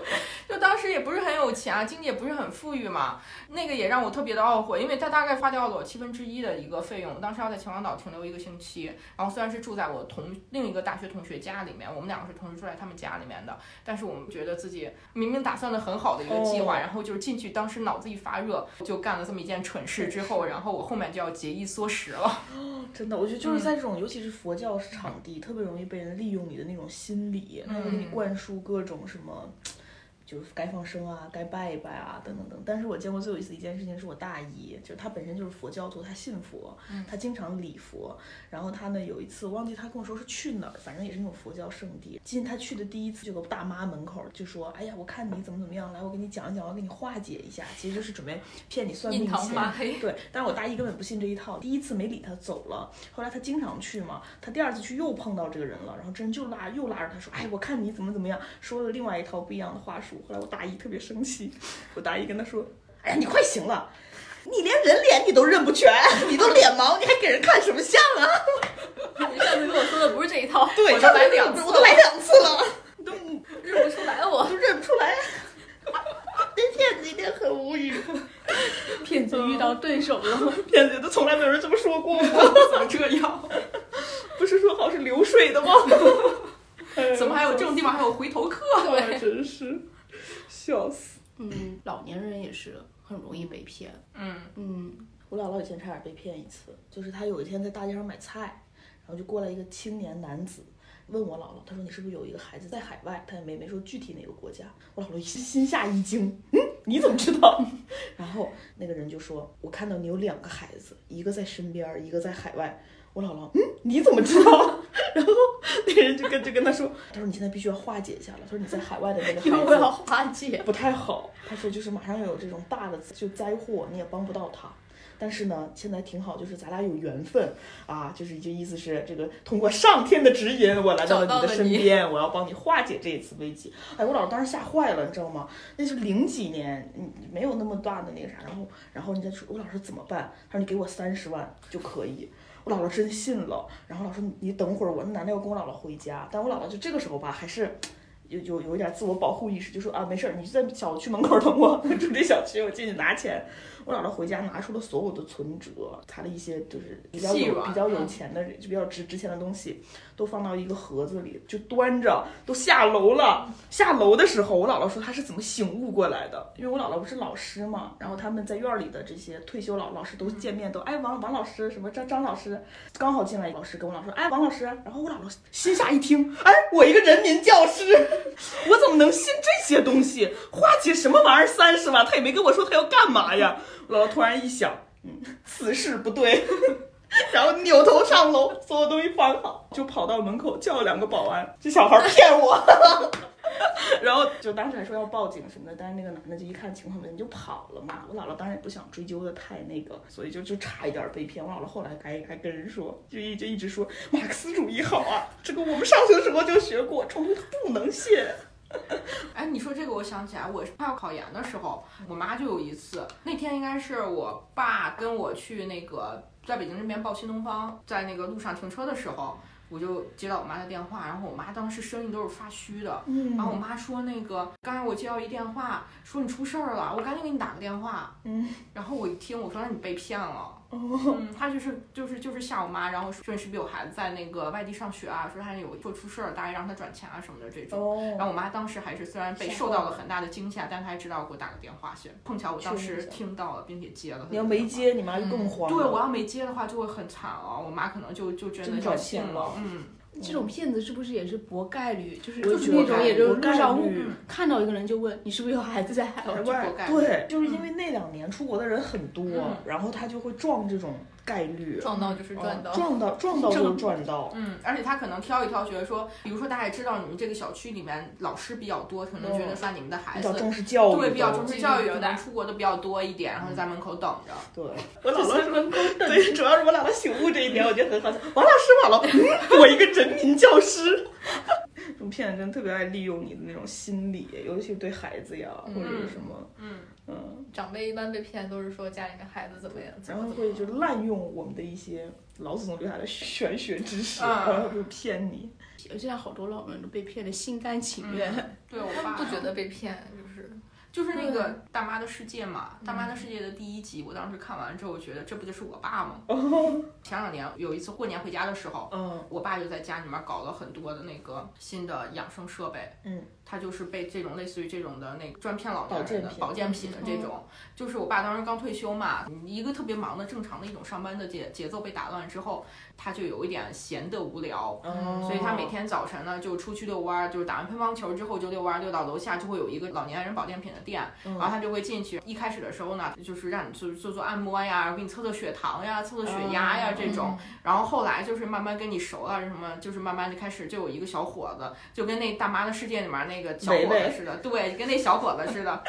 Speaker 3: 就当时也不是很有钱啊，经济也不是很富裕嘛。那个也让我特别的懊悔，因为他大概花掉了我七分之一的一个费用。当时要在秦皇岛停留一个星期，然后虽然是住在我同另一个大学同学家里面，我们两个是同时住在他们家里面的，但是我们觉得自己明明打算的很好的一个计划，
Speaker 2: 哦
Speaker 3: 然后就是进去，当时脑子一发热，就干了这么一件蠢事之后，然后我后面就要节衣缩食了。
Speaker 2: 真的，我觉得就是在这种，尤其是佛教场地，特别容易被人利用你的那种心理，他会给你
Speaker 3: 嗯
Speaker 2: 灌输各种什么。就是该放生啊，该拜一拜啊，等等等。但是我见过最有意思的一件事情是我大姨，就是她本身就是佛教徒，她信佛，她经常礼佛。然后她呢有一次，忘记她跟我说是去哪儿，反正也是那种佛教圣地。进她去的第一次，有个大妈门口就说：“哎呀，我看你怎么怎么样，来我给你讲一讲，我给你化解一下。”其实就是准备骗你算命钱。对，但是我大姨根本不信这一套，第一次没理她走了，后来她经常去嘛，她第二次去又碰到这个人了，然后这人就拉又拉着她说，哎，我看你怎么怎么样，说了另外一套不一样的话术。后来我大姨特别生气，我大姨跟他说，哎呀，你快行了。你连人脸你都认不全，你都脸盲，你还给人看什么像啊？
Speaker 4: 你上次跟我说的不是这一套，
Speaker 2: 对，
Speaker 3: 我都来两次
Speaker 2: 我都来两次了，你都
Speaker 4: 认不出来我。
Speaker 2: 都认不出来。那骗子一定很无语，
Speaker 1: 骗子遇到对手了，
Speaker 2: 骗子都从来没有人这么说过我。
Speaker 3: 怎么这样？
Speaker 2: 不是说好是流水的吗？
Speaker 3: 怎么还有这种地方还有回头客？
Speaker 2: 对，真是笑死。
Speaker 1: 嗯，老年人也是很容易被骗。
Speaker 3: 嗯，
Speaker 1: 嗯，
Speaker 2: 我姥姥以前差点被骗一次，就是她有一天在大街上买菜，然后就过来一个青年男子。问我姥姥，他说你是不是有一个孩子在海外？他也没没说具体哪个国家。我姥姥心心下一惊，嗯，你怎么知道？然后那个人就说，我看到你有两个孩子，一个在身边，一个在海外。我姥姥，嗯，你怎么知道？然后那个人就跟就跟他说，他说你现在必须要化解一下了。他说你在海外的那个孩子
Speaker 1: 我要化解。
Speaker 2: 不太好。他说就是马上有这种大的就灾祸，你也帮不到他。但是呢，现在挺好，就是咱俩有缘分啊，就是就意思是这个通过上天的指引，我来到了你的身边，我要帮你化解这一次危机。哎，我老师当时吓坏了，你知道吗？那是零几年，嗯，没有那么大的那个啥，然后然后你再说，我老师怎么办？他说你给我三十万就可以。姥姥真信了，然后老师你等会儿，我那男的要跟我姥姥回家，但我姥姥就这个时候吧，还是。有有有一点自我保护意识，就说啊没事儿，你就在小区门口等我，住这小区，我进去拿钱。我姥姥回家拿出了所有的存折，她的一些就是比较有比较有钱的，就比较值值钱的东西，都放到一个盒子里，就端着都下楼了。下楼的时候，我姥姥说她是怎么醒悟过来的，因为我姥姥不是老师嘛，然后他们在院里的这些退休老老师都见面都哎王王老师什么张张老师，刚好进来老师跟我姥说哎王老师，然后我姥姥心下一听哎我一个人民教师，我怎么能信这些东西？花姐什么玩意儿三十万，她也没跟我说她要干嘛呀。姥姥突然一想，嗯，此事不对，然后扭头上楼，所有东西放好，就跑到门口叫了两个保安。这小孩骗我，然后就当时还说要报警什么的，但是那个男的就一看情况不对，就跑了嘛。我姥姥当然也不想追究的太那个，所以就就差一点被骗。我姥姥后来还还跟人说，就一就一直说马克思主义好啊，这个我们上学时候就学过，冲突不能信。
Speaker 3: 哎，你说这个，我想起来，我快要考研的时候，我妈就有一次，那天应该是我爸跟我去那个在北京这边报新东方，在那个路上停车的时候，我就接到我妈的电话，然后我妈当时声音都是发虚的，然后我妈说那个刚才我接到一电话，说你出事儿了，我赶紧给你打个电话，
Speaker 2: 嗯，
Speaker 3: 然后我一听，我说那你被骗了。嗯，他就是就是就是吓我妈，然后说是不是有孩子在那个外地上学啊？说他有说出事儿，大概让他转钱啊什么的这种。然后我妈当时还是虽然被受到了很大的惊吓，但她还知道给我打个电话先。碰巧我当时听到了，并且接了。
Speaker 2: 你要没接，你妈就更慌。
Speaker 3: 对，我要没接的话就会很惨了，我妈可能就就真的就信了。嗯。
Speaker 1: 这种骗子是不是也是博概率？就是就是那种，也就是路上看到一个人就问你是不是有孩子在海
Speaker 2: 外？对，就是因为那两年出国的人很多，然后他就会撞这种。概率
Speaker 4: 撞到就是赚到，
Speaker 2: 撞到 撞到就是赚到。
Speaker 3: 嗯，而且他可能挑一挑，觉得说，比如说大家也知道你们这个小区里面老师比较多，可能觉得说你们的孩子
Speaker 2: 比较重视教育，
Speaker 3: 对，比较重视教育，可能出国的比较多一点，然后在门口等着。
Speaker 2: 对，我姥姥门口等。对，主要是我姥姥醒悟这一点，我觉得很好笑。王老师，姥姥，我一个人民教师。这种骗子真特别爱利用你的那种心理，尤其对孩子呀，或者是什么，
Speaker 3: 嗯
Speaker 2: 嗯，
Speaker 4: 长辈一般被骗都是说家里面孩子怎么样，
Speaker 2: 然后会就滥用我们的一些老祖宗留下的玄学知识，然后就骗你。
Speaker 1: 现在好多老人都被骗的心甘情愿，
Speaker 3: 对我
Speaker 4: 爸不觉得被骗，
Speaker 3: 就是那个大妈的世界嘛，大妈的世界的第一集，我当时看完之后觉得这不就是我爸吗？前两年有一次过年回家的时候，
Speaker 2: 嗯，
Speaker 3: 我爸就在家里面搞了很多的那个新的养生设备，
Speaker 2: 嗯。
Speaker 3: 他就是被这种类似于这种的那个专骗老年人的
Speaker 2: 保
Speaker 3: 健品。的这种，就是我爸当时刚退休嘛，一个特别忙的正常的一种上班的节节奏被打乱之后，他就有一点闲得无聊，所以他每天早晨呢就出去遛弯儿，就是打完乒乓球之后就遛弯儿，遛到楼下就会有一个老年人保健品的店，然后他就会进去。一开始的时候呢，就是让你做做做按摩呀，给你测测血糖呀，测测血压呀这种，然后后来就是慢慢跟你熟了，什么就是慢慢就开始就有一个小伙子，就跟那大妈的世界里面那个小伙子。似的，对，跟那小伙子似的，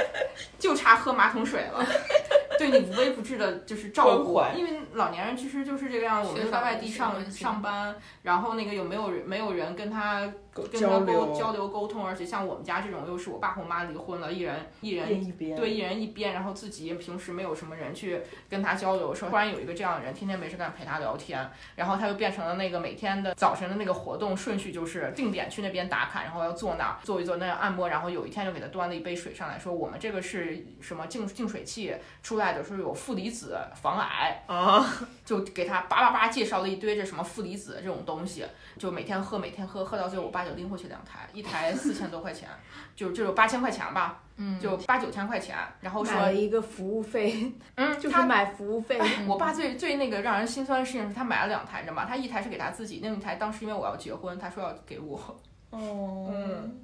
Speaker 3: 就差喝马桶水了。对你无微不至的，就是照顾。因为老年人其实就是这个样子，我们在外地上上班，然后那个有没有人没有人跟他。跟他沟交流沟通，而且像我们家这种，又是我爸和我妈离婚了，一人一人对一人一边，然后自己平时没有什么人去跟他交流，说突然有一个这样的人，天天没事干陪他聊天，然后他就变成了那个每天的早晨的那个活动顺序就是定点去那边打卡，然后要坐那儿坐一坐那样按摩，然后有一天就给他端了一杯水上来说，我们这个是什么净净水器出来的，说有负离子防癌
Speaker 2: 啊，
Speaker 3: 就给他叭叭叭介绍了一堆这什么负离子这种东西，就每天喝每天喝，喝到最后我爸。拎回去两台，一台四千多块钱，就就有八千块钱吧，嗯，就八九千块钱，然后说
Speaker 1: 一个服务费，
Speaker 3: 嗯，
Speaker 1: 就是买服务费。
Speaker 3: 我爸最最那个让人心酸的事情是他买了两台，你知道吗？他一台是给他自己，另一台当时因为我要结婚，他说要给我，
Speaker 2: 哦，
Speaker 3: 嗯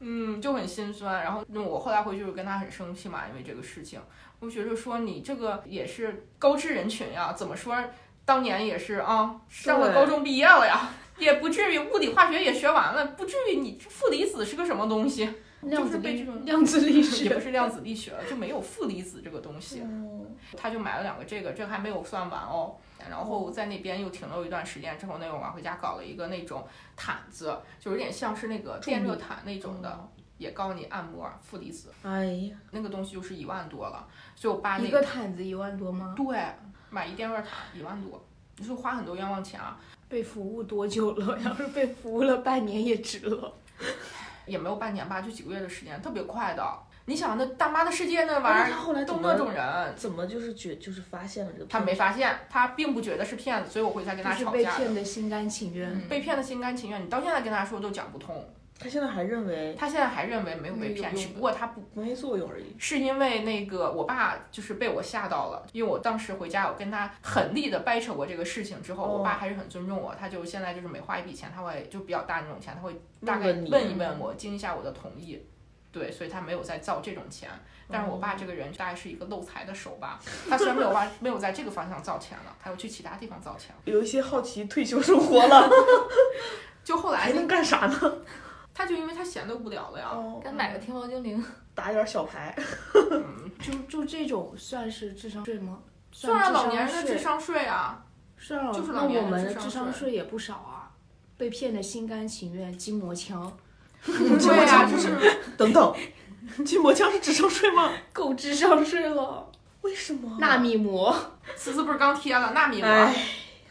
Speaker 3: 嗯，就很心酸。然后我后来回去就跟他很生气嘛，因为这个事情，我觉得说你这个也是高知人群呀，怎么说？当年也是啊，上了高中毕业了呀。也不至于物理化学也学完了，不至于你负离子是个什么东西？
Speaker 1: 量子力
Speaker 3: 被这种
Speaker 1: 量子力学
Speaker 3: 也
Speaker 1: 学
Speaker 3: 不是量子力学了，就没有负离子这个东西。
Speaker 2: 嗯，
Speaker 3: 他就买了两个这个，这个还没有算完哦。然后在那边又停留一段时间之后，那个我妈回家搞了一个那种毯子，就有点像是那个电热毯那种的，也告诉你按摩负离子，
Speaker 2: 哎呀，
Speaker 3: 那个东西就是一万多了。所以我爸那
Speaker 1: 一个毯子一万多吗？
Speaker 3: 对买一电热毯一万多，你说花很多冤枉钱啊，
Speaker 1: 被服务多久了？要是被服务了半年也值了。
Speaker 3: 也没有半年吧，就几个月的时间，特别快的。你想那大妈的世界那玩意儿
Speaker 2: 他后来
Speaker 3: 都那种人，
Speaker 2: 怎么就是觉就是发现了这个？
Speaker 3: 他没，发现，他并不觉得是骗子，所以我回家跟他吵架被。
Speaker 1: 骗的心甘情愿。
Speaker 3: 嗯被骗的心甘情愿，你到现在跟他说都讲不通。
Speaker 2: 他现在还认为
Speaker 3: 他现在还认为没有被骗，只不过他不
Speaker 2: 没作用而已。
Speaker 3: 是因为那个我爸就是被我吓到了，因为我当时回家我跟他狠力的掰扯过这个事情之后，
Speaker 2: 哦
Speaker 3: 我爸还是很尊重我，他就现在就是每花一笔钱，他会就比较大那种钱，他会大概
Speaker 2: 问
Speaker 3: 一问我，经一下我的同意。对，所以他没有再造这种钱，但是我爸这个人大概是一个漏财的手吧，他虽然没有往没有在这个方向造钱了，他又去其他地方造钱了。
Speaker 2: 有一些好奇退休生活了，
Speaker 3: 就后来
Speaker 2: 还能干啥呢？
Speaker 3: 他就因为他闲得无聊了呀，
Speaker 2: 哦
Speaker 4: 该买个天猫精灵。
Speaker 2: 打点小牌，
Speaker 3: 嗯，
Speaker 1: 就就这种算是智商税吗？
Speaker 3: 算上老年人的智商税啊，
Speaker 1: 是啊，
Speaker 3: 就是
Speaker 1: 那
Speaker 3: 老年人智
Speaker 1: 我们的智
Speaker 3: 商税
Speaker 1: 商税也不少啊，被骗的心甘情愿，筋膜枪
Speaker 3: 对呀、就是
Speaker 2: 等等，筋膜枪是智商税吗？
Speaker 1: 够智商税了。
Speaker 2: 为什么？
Speaker 1: 纳米膜，
Speaker 3: 思思不是刚贴了纳米膜，
Speaker 2: 哎，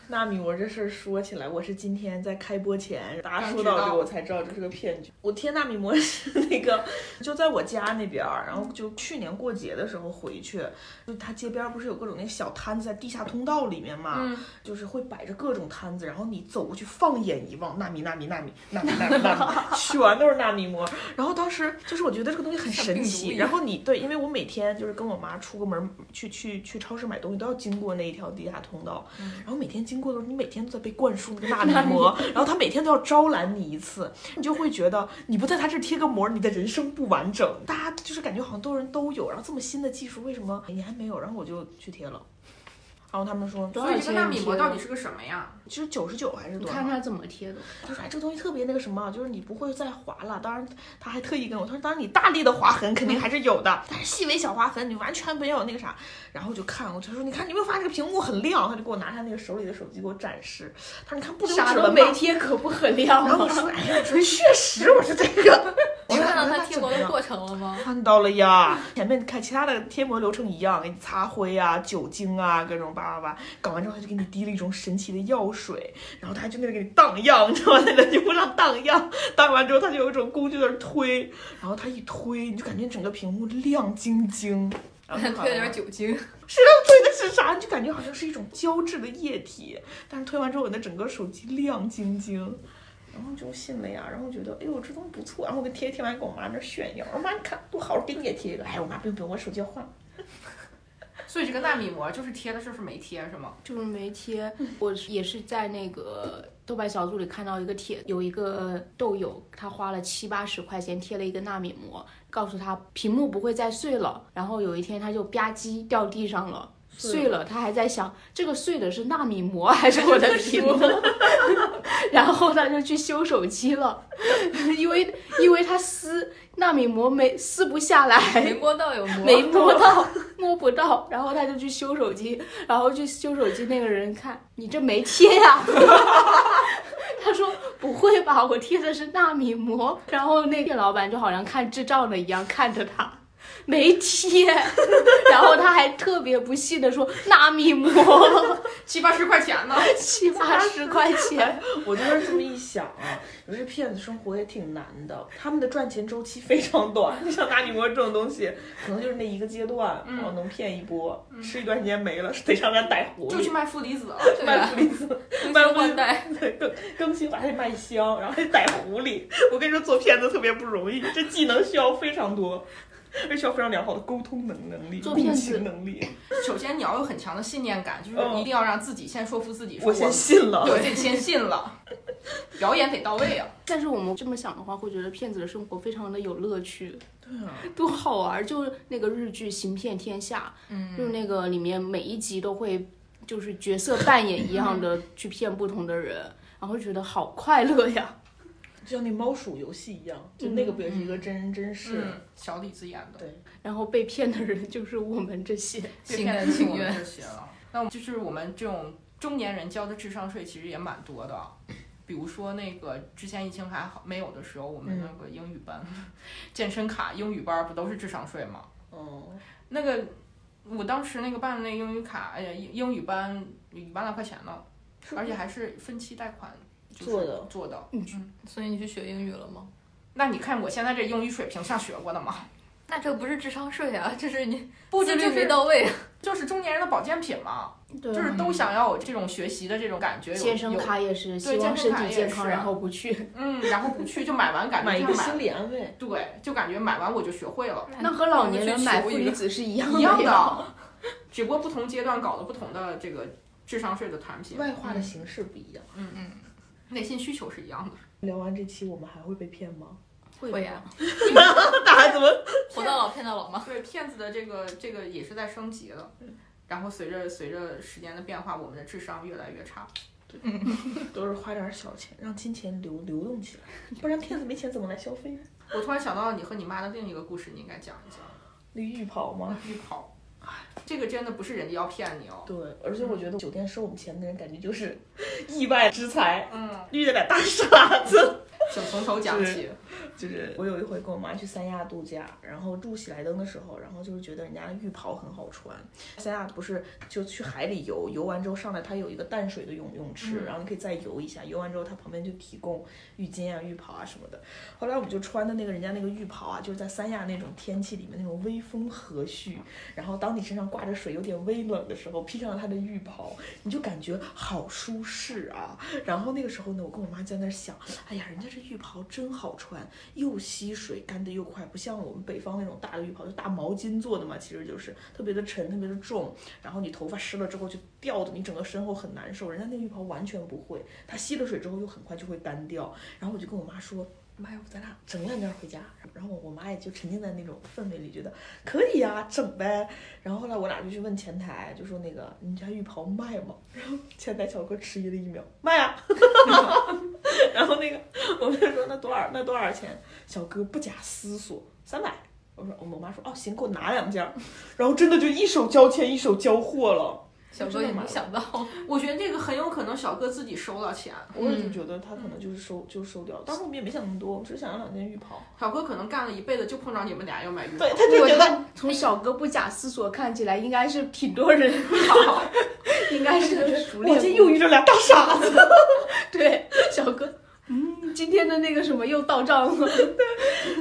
Speaker 2: 纳米膜这事儿说起来，我是今天在开播前，大家说到这个，我才知道这是个骗局。我贴纳米膜是那个，就在我家那边儿，然后就去年过节的时候回去，就他街边儿不是有各种那小摊子在地下通道里面嘛，
Speaker 3: 嗯，
Speaker 2: 就是会摆着各种摊子，然后你走过去放眼一望，纳米纳米纳米纳米纳米纳米，全都是纳米膜。然后当时就是我觉得这个东西很神奇，然后你对，因为我每天就是跟我妈出个门去去去超市买东西都要经过那一条地下通道，然后每天经过的时候，你每天都在被灌输那个纳米膜，然后他每天都要招揽你一次，你就会觉得你不在他这儿贴个膜，你的人生不完整。大家就是感觉好像多人都有，然后这么新的技术为什么你还没有？然后我就去贴了。然后他们说，
Speaker 1: 多
Speaker 3: 所以这个纳米膜到底是个什么呀？
Speaker 2: 其实九十九还是多少？
Speaker 1: 你看它怎么贴的？
Speaker 2: 他说：“哎，这个东西特别那个什么，就是你不会再划了。当然，他还特意跟我他说，当然你大力的划痕肯定还是有的，但是细微小划痕你完全没有那个啥。然后我就看，我就说，你看你有没有发现这个屏幕很亮？他就给我拿他那个手里的手机给我展示。他说，你看不留指纹吧？
Speaker 1: 没贴，可不很亮吗？
Speaker 2: 然后我说，哎呀，我说确实我说这个。
Speaker 4: 你看到他贴膜的。过程了吗？
Speaker 2: 看到了呀，前面看其他的贴膜流程一样，给你擦灰啊、酒精啊，各种叭叭叭，搞完之后他就给你滴了一种神奇的药水，然后他还就那个给你荡漾，你知道吗？在 那屏幕上荡漾，荡完之后他就有一种工具在那推，然后他一推，你就感觉整个屏幕亮晶晶。然后
Speaker 4: 推了
Speaker 2: 像
Speaker 4: 点酒精，
Speaker 2: 是他推的是啥？你就感觉好像是一种胶质的液体，但是推完之后，我的整个手机亮晶晶，然后就信了呀。然后觉得，哎呦，这东西不错。然后我给贴贴完，给我妈那儿炫耀。我说妈，你看多好，我给你也贴一个。哎，我妈不用不用，我手机要换了。
Speaker 3: 所以这个纳米膜就是贴的，就是没贴是吗？
Speaker 1: 就是没贴。我也是在那个豆瓣小组里看到一个帖，有一个豆友他花了七八十块钱贴了一个纳米膜，告诉他屏幕不会再碎了。然后有一天他就吧唧掉地上了。碎了，他还在想这个碎的是纳米膜还是我的屏幕，然后他就去修手机了，因为因为他撕纳米膜没撕不下来，
Speaker 4: 没摸到有膜，
Speaker 1: 没摸到，摸不到，然后他就去修手机，然后去修手机那个人看你这没贴呀、他说不会吧，我贴的是纳米膜，然后那店老板就好像看智障的一样看着他。没贴，然后他还特别不屑的说纳米膜
Speaker 3: 七八十块钱呢。
Speaker 1: 七八十块钱，
Speaker 2: 我就是这么一想啊，有些骗子生活也挺难的，他们的赚钱周期非常短。你像纳米膜这种东西，可能就是那一个阶段，
Speaker 3: 嗯
Speaker 2: 然后能骗一波，吃一段时间没了，得上山逮狐狸，
Speaker 3: 就去卖负离子了，
Speaker 2: 卖负离子，卖
Speaker 4: 新换代，
Speaker 2: 对，更更新还得卖香，然后还逮狐狸。我跟你说，做骗子特别不容易，这技能需要非常多。而且要非常良好的沟通能能力、
Speaker 1: 做骗子
Speaker 2: 情能力。
Speaker 3: 首先你要有很强的信念感，就是
Speaker 2: 嗯
Speaker 3: 一定要让自己先说服自己，说
Speaker 2: 我先信了，
Speaker 3: 对，得先信了，表演得到位啊。
Speaker 1: 但是我们这么想的话，会觉得骗子的生活非常的有乐趣，
Speaker 2: 对啊，
Speaker 1: 多好玩儿！就是那个日剧《行骗天下》，
Speaker 3: 嗯
Speaker 1: 就是那个里面每一集都会就是角色扮演一样的去骗不同的人，然后觉得好快乐呀。
Speaker 2: 就像那猫鼠游戏一样，就那个不也是一个真人真事？
Speaker 3: 嗯，小李子演的，
Speaker 2: 对，
Speaker 1: 然后被骗的人就是我们这些。
Speaker 3: 被
Speaker 4: 心
Speaker 3: 骗的是我们
Speaker 4: 甘情愿
Speaker 3: 这些了。那我们就是我们这种中年人交的智商税其实也蛮多的。比如说那个之前疫情还好没有的时候，我们那个英语班、健身卡、英语班不都是智商税吗？
Speaker 2: 哦，
Speaker 3: 那个我当时那个办的那个英语卡，哎呀，英英语班一万来块钱呢，而且还是分期贷款、就是
Speaker 2: 做的
Speaker 3: 做的。
Speaker 4: 嗯所以你去学英语了吗？
Speaker 3: 那你看我现在这英语水平像学过的吗？
Speaker 4: 那这不是智商税啊，这是你自律
Speaker 3: 不这
Speaker 4: 没到位。
Speaker 3: 就是中年人的保健品嘛，
Speaker 1: 对
Speaker 3: 就是都想要有这种学习的这种感觉。有
Speaker 1: 健身卡也是，
Speaker 3: 对健身卡也
Speaker 1: 体健康，
Speaker 3: 是
Speaker 1: 然后不去。
Speaker 3: 嗯，然后不去就买完，感觉
Speaker 2: 买一个心理安慰。
Speaker 3: 对，就感觉买完我就学会了，
Speaker 1: 那和老年人买
Speaker 4: 去求一个
Speaker 1: 负离子是一样的
Speaker 3: 一样。的，只不过不同阶段搞的不同的这个智商税的产品，
Speaker 2: 外化的形式不一样。
Speaker 3: 内心需求是一样的。
Speaker 2: 聊完这期，我们还会被骗吗？
Speaker 4: 会呀，
Speaker 2: 那还怎么？
Speaker 4: 活到老骗到老吗？
Speaker 3: 对，骗子的这个这个也是在升级的，然后随着随着时间的变化，我们的智商越来越差。
Speaker 2: 对 都是花点小钱，让金钱流流动起来，不然骗子没钱怎么来消费呢？
Speaker 3: 我突然想到你和你妈的另一个故事，你应该讲一讲。
Speaker 2: 那浴袍吗？
Speaker 3: 浴袍，这个真的不是人家要骗你哦。
Speaker 2: 对，而且我觉得酒店收我们钱的人感觉就是意外之财，
Speaker 3: 嗯，
Speaker 2: 遇见俩大傻子。
Speaker 3: 请从头讲起。
Speaker 2: 就是我有一回跟我妈去三亚度假，然后住喜来登的时候，然后就是觉得人家的浴袍很好穿。三亚不是就去海里游，游完之后上来它有一个淡水的泳泳池，
Speaker 3: 嗯
Speaker 2: 然后你可以再游一下，游完之后它旁边就提供浴巾啊、浴袍啊什么的。后来我们就穿的那个人家那个浴袍啊，就是在三亚那种天气里面那种微风和煦，然后当你身上挂着水有点微冷的时候，披上了它的浴袍，你就感觉好舒适啊。然后那个时候呢，我跟我妈在那儿想，哎呀，人家这浴袍真好穿，又吸水，干得又快，不像我们北方那种大的浴袍，就大毛巾做的嘛，其实就是特别的沉，特别的重，然后你头发湿了之后就掉的你整个身后很难受。人家那浴袍完全不会，它吸了水之后又很快就会干掉。然后我就跟我妈说。妈呀，咱俩整两件回家，然后我妈也就沉浸在那种氛围里，觉得可以呀、整呗。然后后来我俩就去问前台，就说那个你家浴袍卖吗？然后前台小哥迟疑了一秒，卖啊。然后那个我们就说那多少那多少钱？小哥不假思索，三百。我说我妈说哦行，给我拿两件。然后真的就一手交钱一手交货了。
Speaker 4: 小哥也没想到，
Speaker 3: 我觉得这个很有可能小哥自己收了钱，
Speaker 2: 我也就觉得他可能就是收就收掉，当时我们也没想那么多，我们只是想要两件浴袍。
Speaker 3: 小哥可能干了一辈子就碰着你们俩要买浴袍
Speaker 2: 对，。他就觉得
Speaker 1: 从小哥不假思索看起来，应该是挺多人 好，应该是个熟练
Speaker 2: 我今天又遇着俩大傻子。
Speaker 1: 对小哥，嗯，今天的那个什么又到账了。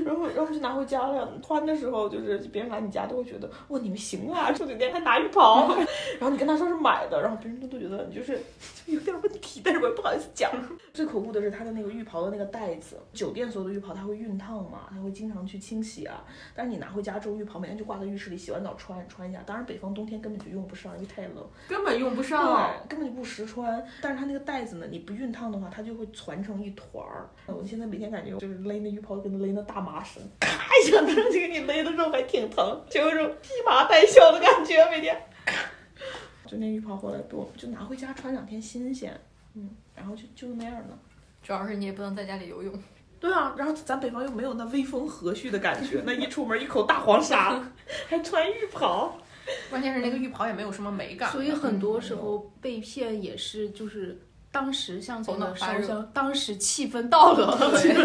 Speaker 2: 然后，然后就拿回家了。穿的时候，就是别人来你家都会觉得，哇，你们行啊，住酒店还拿浴袍。然后你跟他说是买的，然后别人都都觉得你就是有点问题，但是我也不好意思讲。最可恶的是他的那个浴袍的那个袋子，酒店所有的浴袍它会熨烫嘛，它会经常去清洗啊。但是你拿回家之后，浴袍每天就挂在浴室里，洗完澡穿穿一下。当然北方冬天根本就用不上，因为太冷。
Speaker 3: 根本用不上。
Speaker 2: 对，根本就不实穿。但是它那个袋子呢，你不熨烫的话，它就会攒成一团儿。我现在每天感觉就是勒那浴袍跟勒那大麻绳，咔一下子就给你勒的肉还挺疼，就有一种披麻戴孝的感觉，每天。就那浴袍回来被我就拿回家穿两天新鲜，嗯，然后就就那样了。
Speaker 4: 主要是你也不能在家里游泳。
Speaker 2: 对啊，然后咱北方又没有那微风和煦的感觉，那一出门一口大黄沙，还穿浴袍。
Speaker 3: 关键是那个浴袍也没有什么美感。
Speaker 1: 所以很多时候被骗也是就是当时像这个
Speaker 4: 头脑发热
Speaker 1: 烧香，当时气氛到了，
Speaker 2: 是缘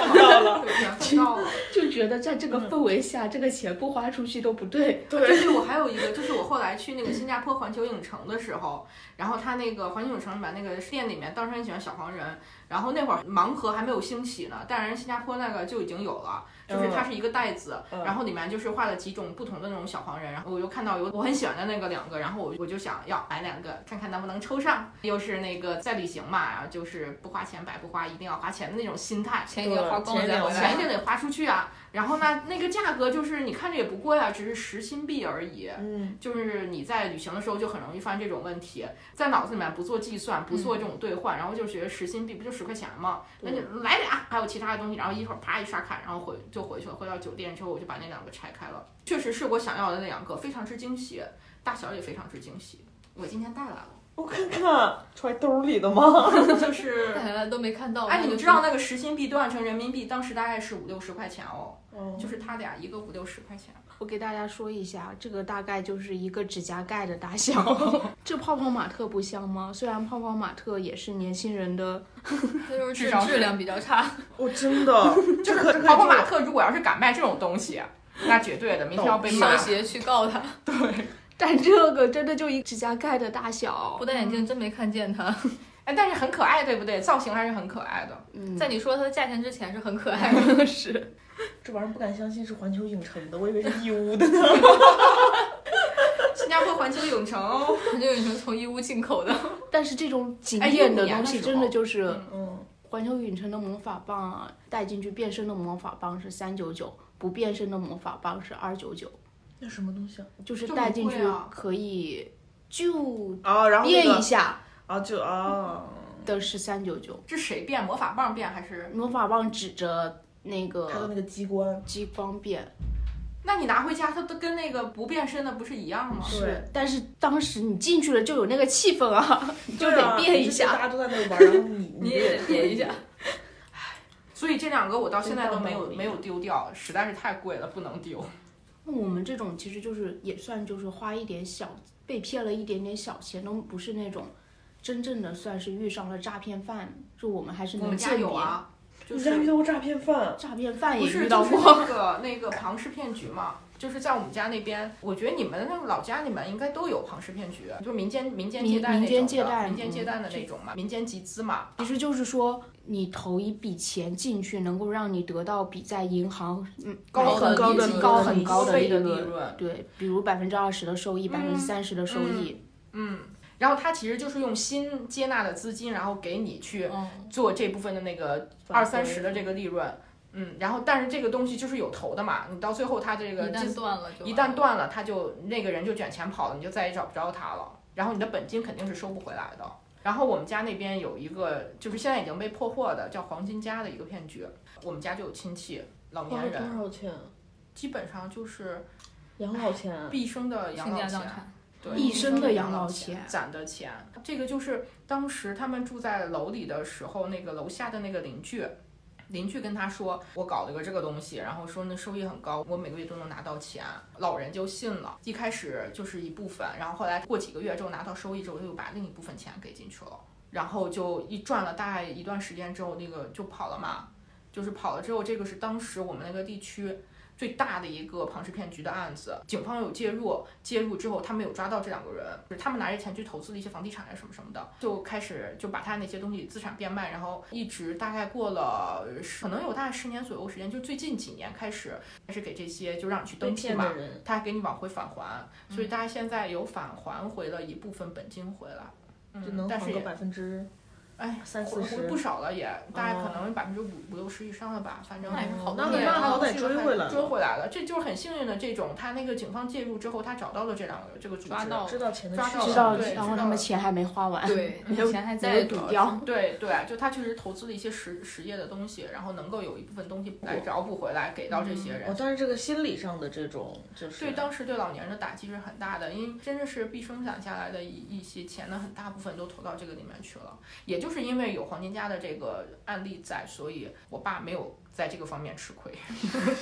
Speaker 2: 分到了。
Speaker 3: 对，缘分到了。
Speaker 1: 就觉得在这个氛围下，这个钱不花出去都不对。
Speaker 3: 对对，我还有一个，就是我后来去那个新加坡环球影城的时候，然后他那个环球影城里面那个店里面，当时很喜欢小黄人，然后那会儿盲盒还没有兴起呢，但是新加坡那个就已经有了，就是它是一个袋子，
Speaker 2: 嗯
Speaker 3: 然后里面就是画了几种不同的那种小黄人，然后我又看到有我很喜欢的那个两个，然后我我就想要买两个，看看能不能抽上，又是那个在旅行嘛，然后就是不花钱白不花，一定要花钱的那种心态。
Speaker 4: 钱已经花光了
Speaker 3: 钱
Speaker 4: 来。
Speaker 3: 也得花出去啊。然后呢，那个价格就是你看着也不贵啊，只是十新币而已。
Speaker 2: 嗯，
Speaker 3: 就是你在旅行的时候就很容易犯这种问题，在脑子里面不做计算，不做这种兑换，然后就觉得十新币不就十块钱吗？那就来俩，还有其他的东西，然后一会儿啪一刷卡，然后回就回去了。回到酒店之后，我就把那两个拆开了，确实是我想要的那两个，非常之惊喜，大小也非常之惊喜。我今天带来了，
Speaker 2: 我看看，揣兜里的吗？
Speaker 3: 就是
Speaker 4: 都没看到。
Speaker 3: 哎，你们知道那个实心币兑换成人民币，当时大概是五六十块钱哦，
Speaker 2: 哦
Speaker 3: 就是他俩一个五六十块钱。
Speaker 1: 我给大家说一下，这个大概就是一个指甲盖的大小。这泡泡玛特不香吗？虽然泡泡玛特也是年轻人的，
Speaker 4: 它就是质
Speaker 3: 智商
Speaker 4: 质量比较差。
Speaker 2: 我真的，就是
Speaker 3: 泡泡玛特如果要是敢卖这种东西，那绝对的，明天要被骂
Speaker 4: 上学去告他，
Speaker 1: 但这个真的就一指甲盖的大小
Speaker 4: 不。戴眼镜真没看见它。
Speaker 3: 哎，但是很可爱，对不对？造型还是很可爱的。
Speaker 1: 嗯，
Speaker 4: 在你说它的价钱之前是很可爱的，
Speaker 1: 是
Speaker 2: 这玩意儿不敢相信是环球影城的，我以为是义乌的呢。
Speaker 3: 新加坡环球影城哦，
Speaker 4: 它就已经从义乌进口的。
Speaker 1: 但是这种景
Speaker 3: 哎
Speaker 1: 点
Speaker 3: 15年的
Speaker 1: 东西真的就是
Speaker 3: 嗯
Speaker 2: 嗯，
Speaker 1: 环球影城的魔法棒啊，带进去变身的魔法棒是三九九，不变身的魔法棒是二九九，
Speaker 2: 那什么东西啊？
Speaker 1: 就是带进去可以就
Speaker 2: 啊，然后
Speaker 1: 变一下
Speaker 2: 啊，就啊，
Speaker 1: 的是三九九，
Speaker 3: 这谁变？魔法棒变还是？
Speaker 1: 魔法棒指着那个
Speaker 2: 它的那个机关，
Speaker 1: 激光变，
Speaker 3: 那你拿回家，它都跟那个不变身的不是一样吗？
Speaker 2: 对
Speaker 1: 是，但是当时你进去了就有那个气氛啊，你就得变一
Speaker 2: 就是
Speaker 1: 下。
Speaker 2: 大家都在那里玩，然后你
Speaker 4: 你也得变一下。
Speaker 3: 所以这两个我到现在都没有没有丢掉，实在是太贵了，不能丢。
Speaker 1: 那我们这种其实就是也算就是花一点小被骗了一点点小钱，都不是那种真正的算是遇上了诈骗犯，就我们还是能鉴别。
Speaker 3: 就
Speaker 2: 你家遇到过诈骗犯？
Speaker 1: 诈骗犯也
Speaker 3: 不是就是
Speaker 1: 遇到过，
Speaker 3: 那个那个庞氏骗局嘛？就是在我们家那边，我觉得你们那个老家你们应该都有庞氏骗局，就是民间民间借贷那
Speaker 1: 民间
Speaker 3: 种的，
Speaker 1: 借贷
Speaker 3: 民间借
Speaker 1: 嗯
Speaker 3: 贷的那种嘛，民间集资嘛。
Speaker 1: 其实就是说你投一笔钱进去，能够让你得到比在银行嗯
Speaker 3: 高
Speaker 1: 很
Speaker 2: 高的
Speaker 1: 高很高的利润，对，比如百分之二十的收益，百分之三十的收益，
Speaker 3: 嗯，然后他其实就是用新接纳的资金，然后给你去
Speaker 4: 嗯，
Speaker 3: 做这部分的那个二三十的这个利润，嗯，然后但是这个东西就是有头的嘛，你到最后他这个
Speaker 4: 一旦断了就
Speaker 3: 一旦断了，他就那个人就卷钱跑了，你就再也找不着他了，然后你的本金肯定是收不回来的。然后我们家那边有一个，就是现在已经被破获的，叫黄金家的一个骗局。我们家就有亲戚，老年人，
Speaker 2: 多少钱？
Speaker 3: 基本上就是
Speaker 2: 养老钱？
Speaker 3: 毕生的养老钱，
Speaker 1: 一生的
Speaker 3: 养
Speaker 1: 养老
Speaker 3: 钱
Speaker 1: 钱
Speaker 3: 攒的钱。这个就是当时他们住在楼里的时候，那个楼下的那个邻居。邻居跟他说：“我搞了个这个东西，然后说那收益很高，我每个月都能拿到钱。”老人就信了，一开始就是一部分，然后后来过几个月之后拿到收益之后，又把另一部分钱给进去了，然后就一赚了大概一段时间之后，那个就跑了嘛。就是跑了之后，这个是当时我们那个地区最大的一个庞氏骗局的案子，警方有介入，介入之后他们有抓到这两个人，就是他们拿着钱去投资了一些房地产啊什么什么的，就开始就把他那些东西资产变卖，然后一直大概过了十可能有大概十年左右时间，就最近几年开始开始给这些就让你去登记嘛，
Speaker 2: 人，
Speaker 3: 他还给你往回返还，所以大家现在有返还回了一部分本金回来，嗯，但是也
Speaker 2: 能还个百分之
Speaker 3: 哎
Speaker 2: 三四十
Speaker 3: 不。少了也，大概可
Speaker 2: 哦
Speaker 3: 能百分之五五六十以上了吧，反正
Speaker 4: 那也是好
Speaker 2: 那
Speaker 4: 多年了
Speaker 2: 那好歹追回来了
Speaker 3: 追回来了，这就是很幸运的这种，他那个警方介入之后，他找到了这两个这个组织，
Speaker 4: 抓到
Speaker 2: 知道钱的
Speaker 3: 抓到了
Speaker 2: 去向，
Speaker 3: 对
Speaker 1: 然后
Speaker 3: 知道了
Speaker 1: 他们钱还没花完，
Speaker 4: 对，
Speaker 1: 没有
Speaker 4: 钱还在
Speaker 1: 赌掉。
Speaker 3: 对对，就他确实投资了一些实实业的东西，然后能够有一部分东西来找补回来给到这些人。
Speaker 2: 哦，但是这个心理上的这种就是
Speaker 3: 对当时对老年人的打击是很大的，因为真的是毕生攒下来的一一些钱呢，很大部分都投到这个里面去了。也就是因为有黄金家的这个案例在，所以我爸没有在这个方面吃亏。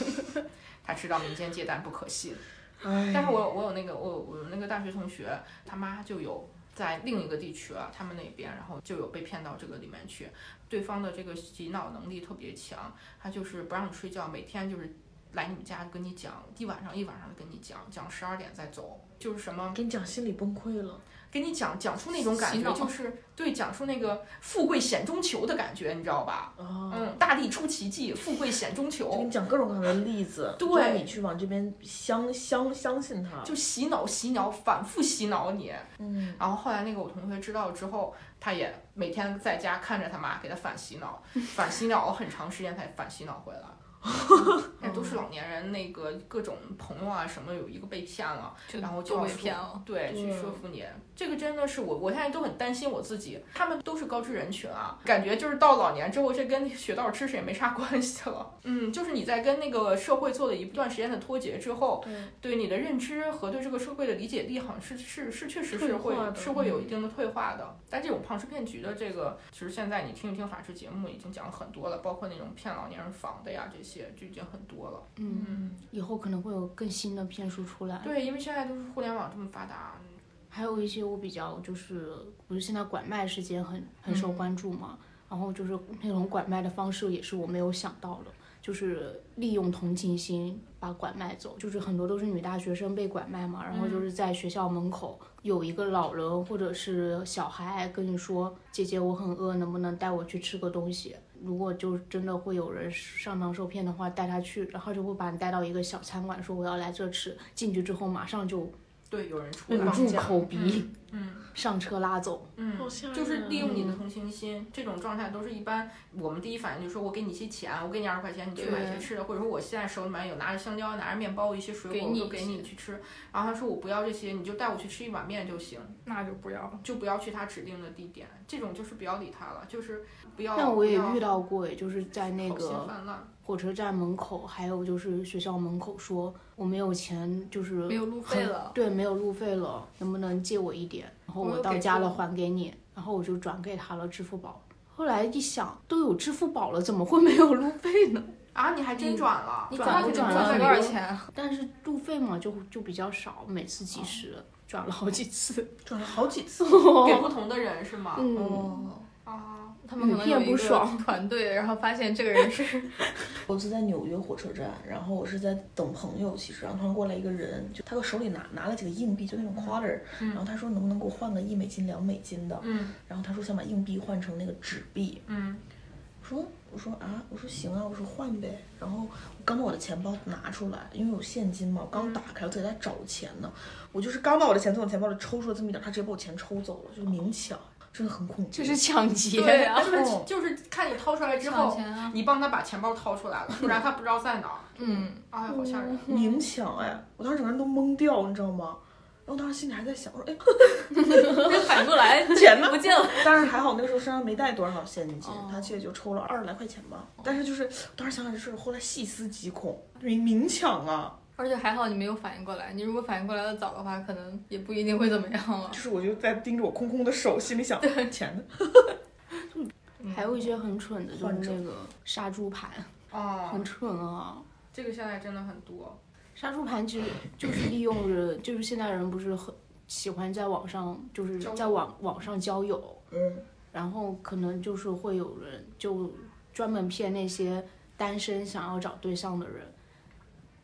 Speaker 3: 他知道民间借贷不可信，
Speaker 2: 哎，
Speaker 3: 但是我我有那个我我那个大学同学，他妈就有在另一个地区啊，他们那边，然后就有被骗到这个里面去，对方的这个洗脑能力特别强，他就是不让你睡觉，每天就是来你们家跟你讲，一晚上一晚上的跟你讲，讲十二点再走，就是什么
Speaker 2: 跟你讲心理崩溃了。
Speaker 3: 跟你讲讲出那种感觉，就是对讲出那个富贵险中求的感觉，你知道吧？
Speaker 2: 哦，
Speaker 3: 嗯，大地出奇迹，富贵险中
Speaker 2: 求给你，讲各种各样的例子，
Speaker 3: 对
Speaker 2: 你去往这边相相相信他。
Speaker 3: 就洗脑洗脑，反复洗脑你。
Speaker 2: 嗯，
Speaker 3: 然后后来那个我同学知道了之后，他也每天在家看着他妈给他反洗脑，反洗脑了很长时间才反洗脑回来。哎，都是老年人，那个各种朋友啊什么有一个被骗了，然后就
Speaker 4: 被骗了。
Speaker 3: 对，去说服你，这个真的是我，我现在都很担心我自己。他们都是高知人群啊，感觉就是到老年之后，这跟学到知识也没啥关系了。嗯，就是你在跟那个社会做了一段时间的脱节之后，对你的认知和对这个社会的理解力，好像是是是确实是会是会有一定的退化的。但这种庞氏骗局的这个，其实现在你听一听法制节目已经讲了很多了，包括那种骗老年人房的呀，这些就已经很多了。
Speaker 1: 嗯，以后可能会有更新的骗术出来。
Speaker 3: 对，因为现在都是互联网这么发达，
Speaker 1: 还有一些我比较就是，不是现在拐卖事件很很受关注嘛，然后就是那种拐卖的方式也是我没有想到的，就是利用同情心把拐卖走，就是很多都是女大学生被拐卖嘛，然后就是在学校门口有一个老人或者是小孩跟你说，姐姐我很饿，能不能带我去吃个东西？如果就真的会有人上当受骗的话，带他去，然后就会把你带到一个小餐馆，说我要来这吃，进去之后马上就
Speaker 3: 对，有人出来
Speaker 1: 捂住口鼻，
Speaker 3: 嗯
Speaker 1: 上车拉走。
Speaker 3: 嗯就是利用你的同情心，这种状态都是一般我们第一反应就是说我给你一些钱，我给你二十块钱，你去买一些吃的，或者说我现在手里面有拿着香蕉、拿着面包、一些水果，我
Speaker 4: 给你一
Speaker 3: 就给你去吃。然后他说我不要这些，你就带我去吃一碗面就行，
Speaker 4: 那就不要了。
Speaker 3: 就不要去他指定的地点。这种就是不要理他了，就是不要。
Speaker 1: 那我也遇到过，也就是在那个。火车站门口，还有就是学校门口说我没有钱，就是
Speaker 4: 没有路费了，
Speaker 1: 对，没有路费了，能不能借我一点？然后
Speaker 4: 我
Speaker 1: 到家了还给你，然后我就转给他了支付宝。后来一想，都有支付宝了，怎么会没有路费呢？
Speaker 3: 啊，你还真转了？
Speaker 1: 转了
Speaker 4: 你转了
Speaker 1: 转了
Speaker 4: 多少钱？
Speaker 1: 但是路费嘛，就就比较少，每次几十，转了好几次。
Speaker 2: 转了好几次。
Speaker 3: 给不同的人是吗？
Speaker 1: 嗯，
Speaker 4: 他们可能有
Speaker 1: 骗
Speaker 4: 一个
Speaker 1: 不爽。
Speaker 4: 团队，然后发现这个人是
Speaker 2: 我是在纽约火车站，然后我是在等朋友，其实，然后突然过来一个人，就他手里拿拿了几个硬币，就那种 quarter，、然后他说能不能给我换个一美金、两美金的，
Speaker 3: 嗯。
Speaker 2: 然后他说想把硬币换成那个纸币，
Speaker 3: 嗯。
Speaker 2: 我说我说啊，我说行啊，我说换呗。然后我刚把我的钱包拿出来，因为有现金嘛，我刚打开，我自己在找钱呢。我就是刚把我的钱从我钱包里抽出了这么一点，他直接把我钱抽走了，就是明抢，真的很恐怖。
Speaker 1: 这是抢劫
Speaker 4: 对
Speaker 3: 就是
Speaker 2: 哦
Speaker 3: 就是看你掏出来之后，
Speaker 4: 啊。
Speaker 3: 你帮他把钱包掏出来了，不然他不知道在哪儿。
Speaker 4: 嗯，
Speaker 3: 哎，好吓人。
Speaker 2: 明抢哎，我当时整个人都懵掉，你知道吗？然后当时心里还在想，我说哎，
Speaker 4: 没反应过来，
Speaker 2: 钱呢
Speaker 4: 不见了。
Speaker 2: 但是还好那个时候身上没带多少现金，
Speaker 4: 哦
Speaker 2: 他其实也就抽了二十来块钱吧。但是就是当时想想这事儿，后来细思极恐，明明抢啊，
Speaker 4: 而且还好你没有反应过来，你如果反应过来的早的话，可能也不一定会怎么样了
Speaker 2: 就。是我就在盯着我空空的手，心里想钱呢。
Speaker 1: 还有一些很蠢的，就是那个杀猪盘，
Speaker 3: 啊
Speaker 1: 很，蠢啊。
Speaker 3: 这个现在真的很多。
Speaker 1: 杀猪盘其实就是利用着，就是现代人不是很喜欢在网上，就是在网网上交友，
Speaker 2: 嗯，
Speaker 1: 然后可能就是会有人就专门骗那些单身想要找对象的人，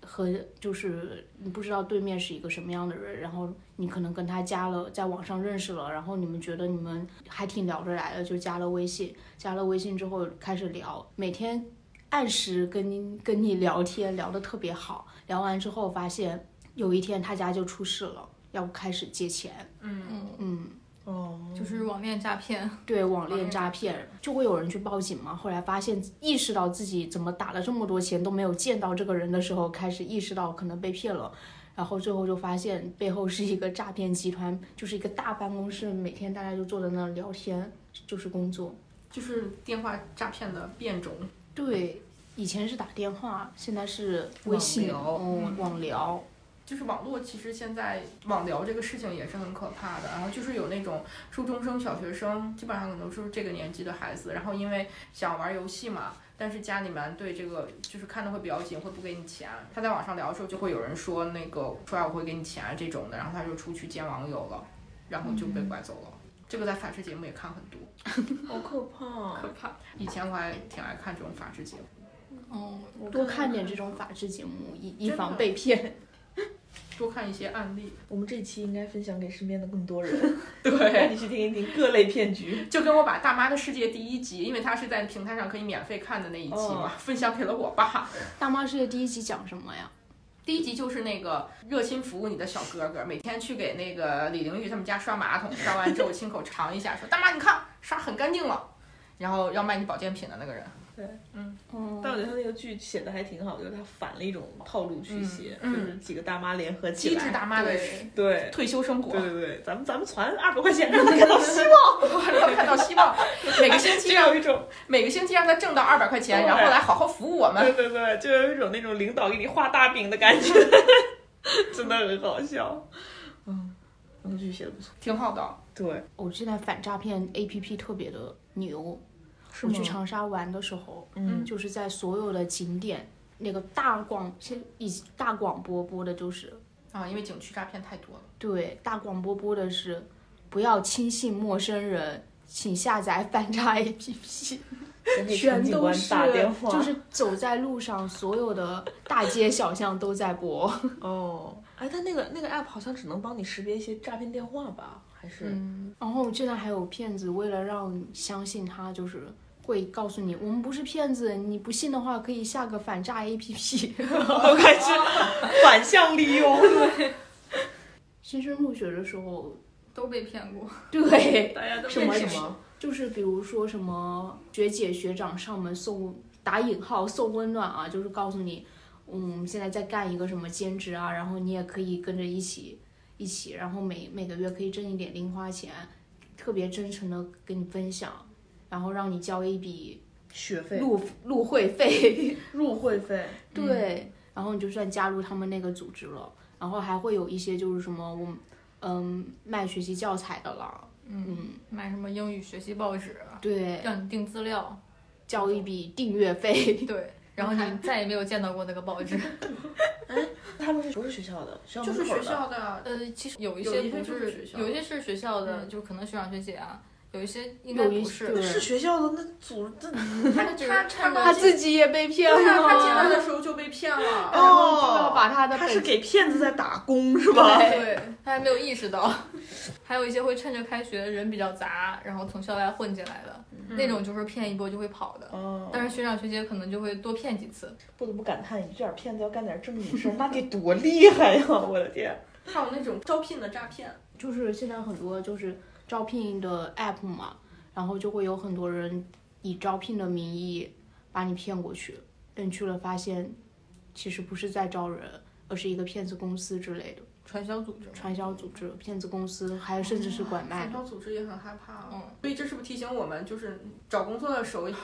Speaker 1: 和就是你不知道对面是一个什么样的人，然后你可能跟他加了在网上认识了，然后你们觉得你们还挺聊得来的，就加了微信，加了微信之后开始聊，每天按时跟你跟你聊天，聊得特别好，聊完之后发现有一天他家就出事了，要开始借钱，
Speaker 3: 嗯，
Speaker 4: 嗯，
Speaker 1: 嗯。
Speaker 2: 哦，
Speaker 4: 就是网恋诈骗。
Speaker 1: 对网恋
Speaker 3: 恋诈
Speaker 1: 诈骗，就会有人去报警嘛。后来发现，意识到自己怎么打了这么多钱都没有见到这个人的时候，开始意识到可能被骗了。然后最后就发现背后是一个诈骗集团，就是一个大办公室，每天大家就坐在那儿聊天，就是工作。
Speaker 3: 就是电话诈骗的变种。
Speaker 1: 对，以前是打电话，现在是微信，
Speaker 2: 网聊
Speaker 1: 嗯，网聊。
Speaker 3: 就是网络，其实现在网聊这个事情也是很可怕的。然后就是有那种初中生、小学生，基本上可能是这个年纪的孩子，然后因为想玩游戏嘛，但是家里面对这个就是看的会比较紧，会不给你钱。他在网上聊的时候，就会有人说那个出来我会给你钱这种的，然后他就出去见网友了，然后就被拐走了。这个在法制节目也看很多，
Speaker 2: 好可怕
Speaker 4: 可。怕。
Speaker 3: 以前我还挺爱看这种法制节目。
Speaker 4: 哦，
Speaker 1: 多看点这种法制节目，以以防被骗。
Speaker 3: 多看一些案例，
Speaker 2: 我们这期应该分享给身边的更多人，
Speaker 3: 对
Speaker 2: 让你去听一听各类骗局。
Speaker 3: 就跟我把《大妈的世界》第一集，因为它是在平台上可以免费看的那一期嘛，分享给了我爸。
Speaker 1: 大妈世界第一集讲什么呀？
Speaker 3: 第一集就是那个热心服务你的小哥哥，每天去给那个李玲玉他们家刷马桶，刷完之后亲口尝一下，说大妈你看刷很干净了，然后要卖你保健品的那个人。
Speaker 1: 嗯，
Speaker 2: 但我觉得他那个剧写的还挺好，就是他反了一种套路去写，
Speaker 3: 嗯
Speaker 2: 就是几个大妈联合起
Speaker 3: 机
Speaker 2: 来，
Speaker 3: 智大妈的
Speaker 4: 对
Speaker 2: 对。
Speaker 3: 退休生活，
Speaker 2: 对对对，咱们咱们攒二百块钱，让他看到希望，
Speaker 3: 让他看到希望。每个星期
Speaker 2: 就
Speaker 3: 让
Speaker 2: 有一种，
Speaker 3: 每个星期让他挣到二百块钱，
Speaker 2: 对
Speaker 3: 然后来好好服务我们。
Speaker 2: 对对对，就有一种那种领导给你画大饼的感觉，真的很好笑。嗯，那个剧写的不错。
Speaker 3: 挺好的。
Speaker 2: 对，
Speaker 1: 我记得反诈骗 APP 特别的牛。我去长沙玩的时候，
Speaker 2: 嗯
Speaker 1: 就是在所有的景点，那个大广现以大广播播的就是
Speaker 3: 啊，因为景区诈骗太多了。
Speaker 1: 对，大广播播的是不要轻信陌生人，请下载反诈 APP，全都是
Speaker 2: 打电话，
Speaker 1: 就是走在路上，所有的大街小巷都在播。
Speaker 2: 哦，哎，但那个那个 app 好像只能帮你识别一些诈骗电话吧？还是？
Speaker 1: 嗯，然后现在还有骗子，为了让你相信他，就是会告诉你我们不是骗子，你不信的话可以下个反诈 APP。
Speaker 2: 我开始反向利用。
Speaker 1: 新生入学的时候，
Speaker 4: 都被骗过。
Speaker 1: 对，
Speaker 2: 大家都
Speaker 1: 什么
Speaker 2: 什么？
Speaker 1: 就是比如说什么学姐学长上门送打引号送温暖啊，就是告诉你，嗯，现在在干一个什么兼职啊，然后你也可以跟着一起一起，然后每每个月可以挣一点零花钱，特别真诚的跟你分享，然后让你交一笔
Speaker 2: 学费、
Speaker 1: 入入 会费，
Speaker 2: 入会费，
Speaker 1: 对，然后你就算加入他们那个组织了，然后还会有一些就是什么我们嗯卖学习教材的啦，嗯，
Speaker 4: 买什么英语学习报纸，
Speaker 1: 对，
Speaker 4: 让你订资料，
Speaker 1: 交一笔订阅费。
Speaker 4: 对，然后你再也没有见到过那个报纸。
Speaker 2: 哎他们是不是学校的？
Speaker 3: 就是学校的，
Speaker 4: 呃，其实有一
Speaker 3: 些
Speaker 4: 些不
Speaker 3: 是学校
Speaker 4: 有一些是学校的，就可能学长学姐啊，有一些应该不是。
Speaker 1: 对
Speaker 2: 是学校的那组这
Speaker 3: 他
Speaker 4: 就是
Speaker 3: 他
Speaker 1: 他自己也被骗
Speaker 3: 对啊，他进来
Speaker 1: 了，
Speaker 3: 的时候就被骗了。
Speaker 1: 然后就要把他的
Speaker 2: 他是给骗子在打工是吧？
Speaker 4: 对，他还没有意识到。还有一些会趁着开学人比较杂，然后从校外混进来的、那种，就是骗一波就会跑的。
Speaker 2: 哦，
Speaker 4: 但是学长学姐可能就会多骗几次。
Speaker 2: 不得不感叹，你这点骗子要干点正经事儿，那得多厉害呀！我的天，
Speaker 3: 还有那种招聘的诈骗，
Speaker 1: 就是现在很多就是招聘的 app 嘛，然后就会有很多人以招聘的名义把你骗过去，但去了发现其实不是在招人，而是一个骗子公司之类的
Speaker 4: 传销组织，
Speaker 1: 传销组织、骗子公司，还有甚至是拐卖
Speaker 3: 传。销组织也很害怕。啊
Speaker 4: 嗯，
Speaker 3: 所以这是不是提醒我们，就是找工作的时候要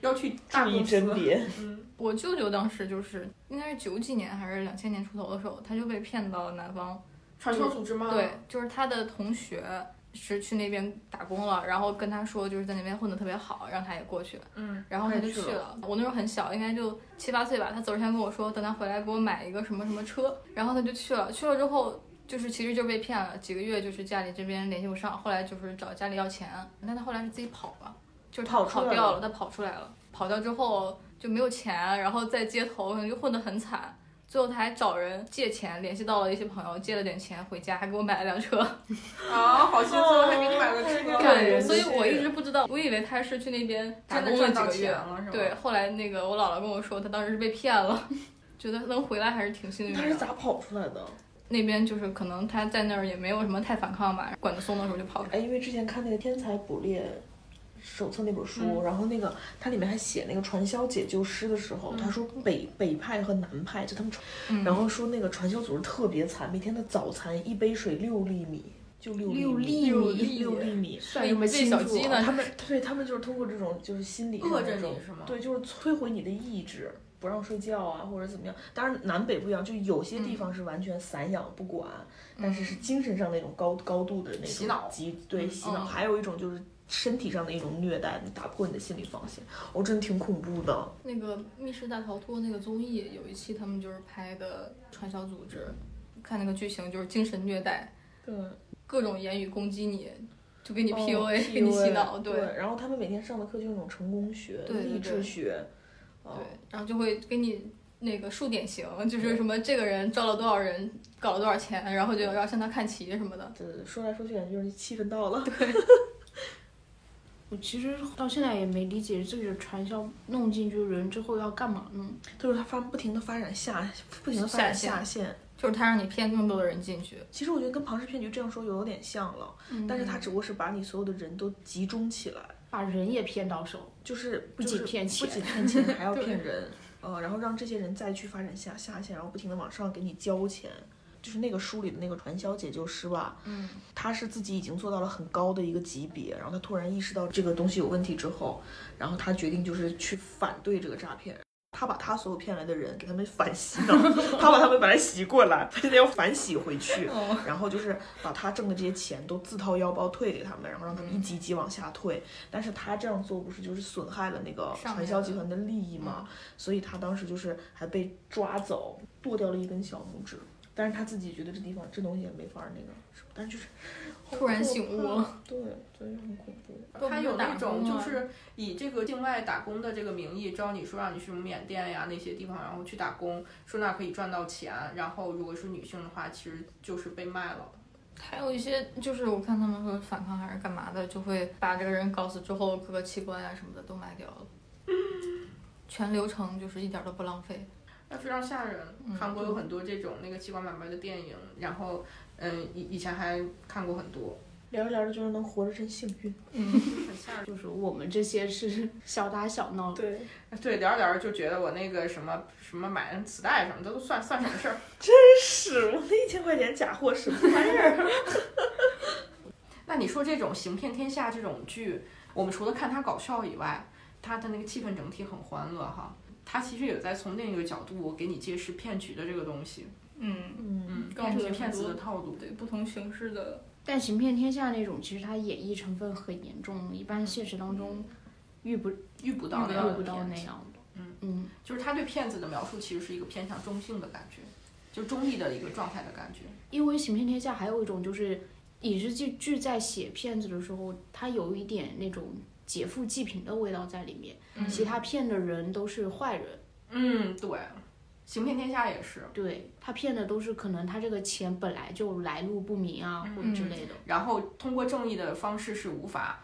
Speaker 3: 要去大
Speaker 2: 注意
Speaker 3: 公司
Speaker 2: 甄别。
Speaker 3: 嗯，
Speaker 4: 我舅舅当时就是应该是九几年还是两千年出头的时候，他就被骗到了南方。
Speaker 3: 传销组织吗？
Speaker 4: 对，就是他的同学是去那边打工了，然后跟他说就是在那边混得特别好，让他也过去。
Speaker 3: 嗯，
Speaker 4: 然后他就
Speaker 2: 去了。
Speaker 4: 我那时候很小，应该就七八岁吧。他走之前跟我说，等他回来给我买一个什么什么车，然后他就去了。去了之后，就是其实就被骗了，几个月就是家里这边联系不上，后来就是找家里要钱，但他后来是自己跑了，就是
Speaker 2: 跑
Speaker 4: 跑掉了，他跑出来了，跑掉之后就没有钱，然后在街头可能就混得很惨。最后他还找人借钱，联系到了一些朋友，借了点钱回家，还给我买了辆车。
Speaker 3: 啊，好心酸，还给你买了车，
Speaker 2: 感人
Speaker 4: 所以我一直不知道，我以为他是去那边打
Speaker 3: 真的赚到
Speaker 4: 工了几个月
Speaker 3: 钱，了是吧？
Speaker 4: 对，，后来那个我姥姥跟我说，他当时是被骗了，觉得能回来还是挺幸运的。
Speaker 2: 他是咋跑出来的？
Speaker 4: 那边就是可能他在那儿也没有什么太反抗吧，管得松的时候就跑出来。
Speaker 2: 哎，因为之前看那个《天才捕猎手册》那本书，然后那个它里面还写那个传销解救师的时候，他说北北派和南派就他们然后说那个传销组织特别惨，每天的早餐一杯水六粒米，就六
Speaker 1: 六
Speaker 2: 粒
Speaker 1: 粒
Speaker 4: 米。
Speaker 2: 六粒米。
Speaker 1: 算什么
Speaker 4: 喂
Speaker 1: 清楚
Speaker 4: 小鸡呢
Speaker 2: 他们对他们就是通过这种就是心理上
Speaker 3: 饿着
Speaker 2: 的这种
Speaker 3: 你是吗？
Speaker 2: 对，就是摧毁你的意志，不让睡觉啊，或者怎么样。当然南北不一样，就有些地方是完全散养不管，但是是精神上那种高高度的那种
Speaker 3: 洗脑。
Speaker 2: 极对洗脑，
Speaker 4: 嗯。
Speaker 2: 还有一种就是身体上的一种虐待，你打破你的心理防线，我、真的挺恐怖的。
Speaker 4: 那个《密室大逃脱》那个综艺有一期他们就是拍的传销组织，看那个剧情就是精神虐待，
Speaker 2: 对，
Speaker 4: 各种言语攻击你，就给你
Speaker 2: 哦
Speaker 4: PUA，、给你洗脑，
Speaker 2: 对。
Speaker 4: 对
Speaker 2: 然后他们每天上的课就是那种成功学、
Speaker 4: 对对
Speaker 2: 励志
Speaker 4: 对
Speaker 2: 学，哦
Speaker 4: 对，然后就会给你那个数典型，就是什么这个人招了多少人，搞了多少钱，然后就要向他看齐什么的。
Speaker 2: 对对对，说来说去感觉就是气氛到了。
Speaker 1: 我其实到现在也没理解这个传销弄进去人之后要干嘛呢？
Speaker 2: 就是他发不停的发展下，不停的发展
Speaker 4: 下线
Speaker 2: 下线。
Speaker 4: 就是他让你骗更多的人进去，
Speaker 2: 其实我觉得跟庞氏骗局这样说有点像了，但是他只不过是把你所有的人都集中起来，
Speaker 1: 把人也骗到手，
Speaker 2: 就是
Speaker 1: 不仅骗钱
Speaker 2: 不仅骗钱，还要 骗人，呃，然后让这些人再去发展下下线，然后不停的往上给你交钱。就是那个书里的那个传销解救师吧，
Speaker 4: 嗯，
Speaker 2: 他是自己已经做到了很高的一个级别，然后他突然意识到这个东西有问题之后，然后他决定就是去反对这个诈骗。他把他所有骗来的人给他们反洗脑，他把他们本来洗过来，他现在要反洗回去，然后就是把他挣的这些钱都自掏腰包退给他们，然后让他们一级级往下退。但是他这样做不是就是损害了那个传销集团的利益吗？所以他当时就是还被抓走，剁掉了一根小拇指。但是他自己觉得这地方这东西也没法那个，但是就是
Speaker 4: 突然醒悟了，
Speaker 2: 对，所以很恐怖。
Speaker 3: 他有那种就是以这个境外打工的这个名义招你说让你去缅甸呀那些地方，然后去打工，说那可以赚到钱。然后如果是女性的话，其实就是被卖了。
Speaker 4: 还有一些就是我看他们说反抗还是干嘛的，就会把这个人搞死之后，各个器官啊什么的都卖掉了，全流程就是一点都不浪费。
Speaker 3: 那非常吓人。韩国有很多这种那个器官买卖的电影，然后嗯以以前还看过很多。
Speaker 2: 聊着聊着就是能活着真幸运。
Speaker 3: 嗯，很吓人。
Speaker 1: 就是我们这些是小打小闹。
Speaker 2: 对
Speaker 3: 对，聊着聊着就觉得我那个什么什么买磁带什么的都算算什么事儿？
Speaker 2: 真是，我那一千块钱假货什么玩意儿？
Speaker 3: 那你说这种行骗天下这种剧，我们除了看它搞笑以外，它的那个气氛整体很欢乐哈。他其实也在从另一个角度给你揭示骗局的这个东西，
Speaker 4: 嗯
Speaker 3: 嗯，骗局骗子的套路，
Speaker 4: 对不同形式的。
Speaker 1: 但行骗天下那种，其实它演绎成分很严重，一般现实当中遇不
Speaker 3: 遇不到
Speaker 1: 遇不到那样的。
Speaker 3: 嗯嗯，就是他对骗子的描述其实是一个偏向中性的感觉，就中立的一个状态的感觉。
Speaker 1: 因为行骗天下还有一种就是影视剧剧在写骗子的时候，他有一点那种。劫富济贫的味道在里面，其他骗的人都是坏人。
Speaker 3: 嗯，对，行骗天下也是，
Speaker 1: 对他骗的都是可能他这个钱本来就来路不明啊，或者之类的。
Speaker 3: 然后通过正义的方式是无法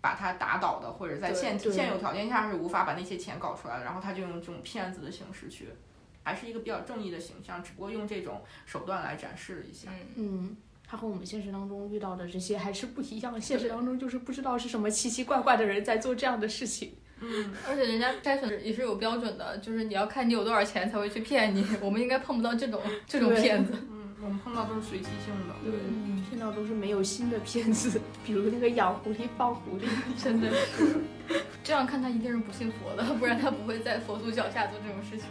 Speaker 3: 把他打倒的，或者在现现有条件下是无法把那些钱搞出来的。然后他就用这种骗子的形式去，还是一个比较正义的形象，只不过用这种手段来展示了一下。
Speaker 1: 嗯。他和我们现实当中遇到的这些还是不一样，现实当中就是不知道是什么奇奇怪怪的人在做这样的事情。
Speaker 3: 嗯，
Speaker 4: 而且人家筛选也是有标准的，就是你要看你有多少钱才会去骗你。我们应该碰不到这种这种骗子。
Speaker 3: 嗯，我们碰到都是随机性的。
Speaker 1: 对，骗到都是没有新的片子，比如那个养狐狸放狐狸，
Speaker 4: 真的是。这样看他一定是不信佛的，不然他不会在佛祖脚下做这种事情。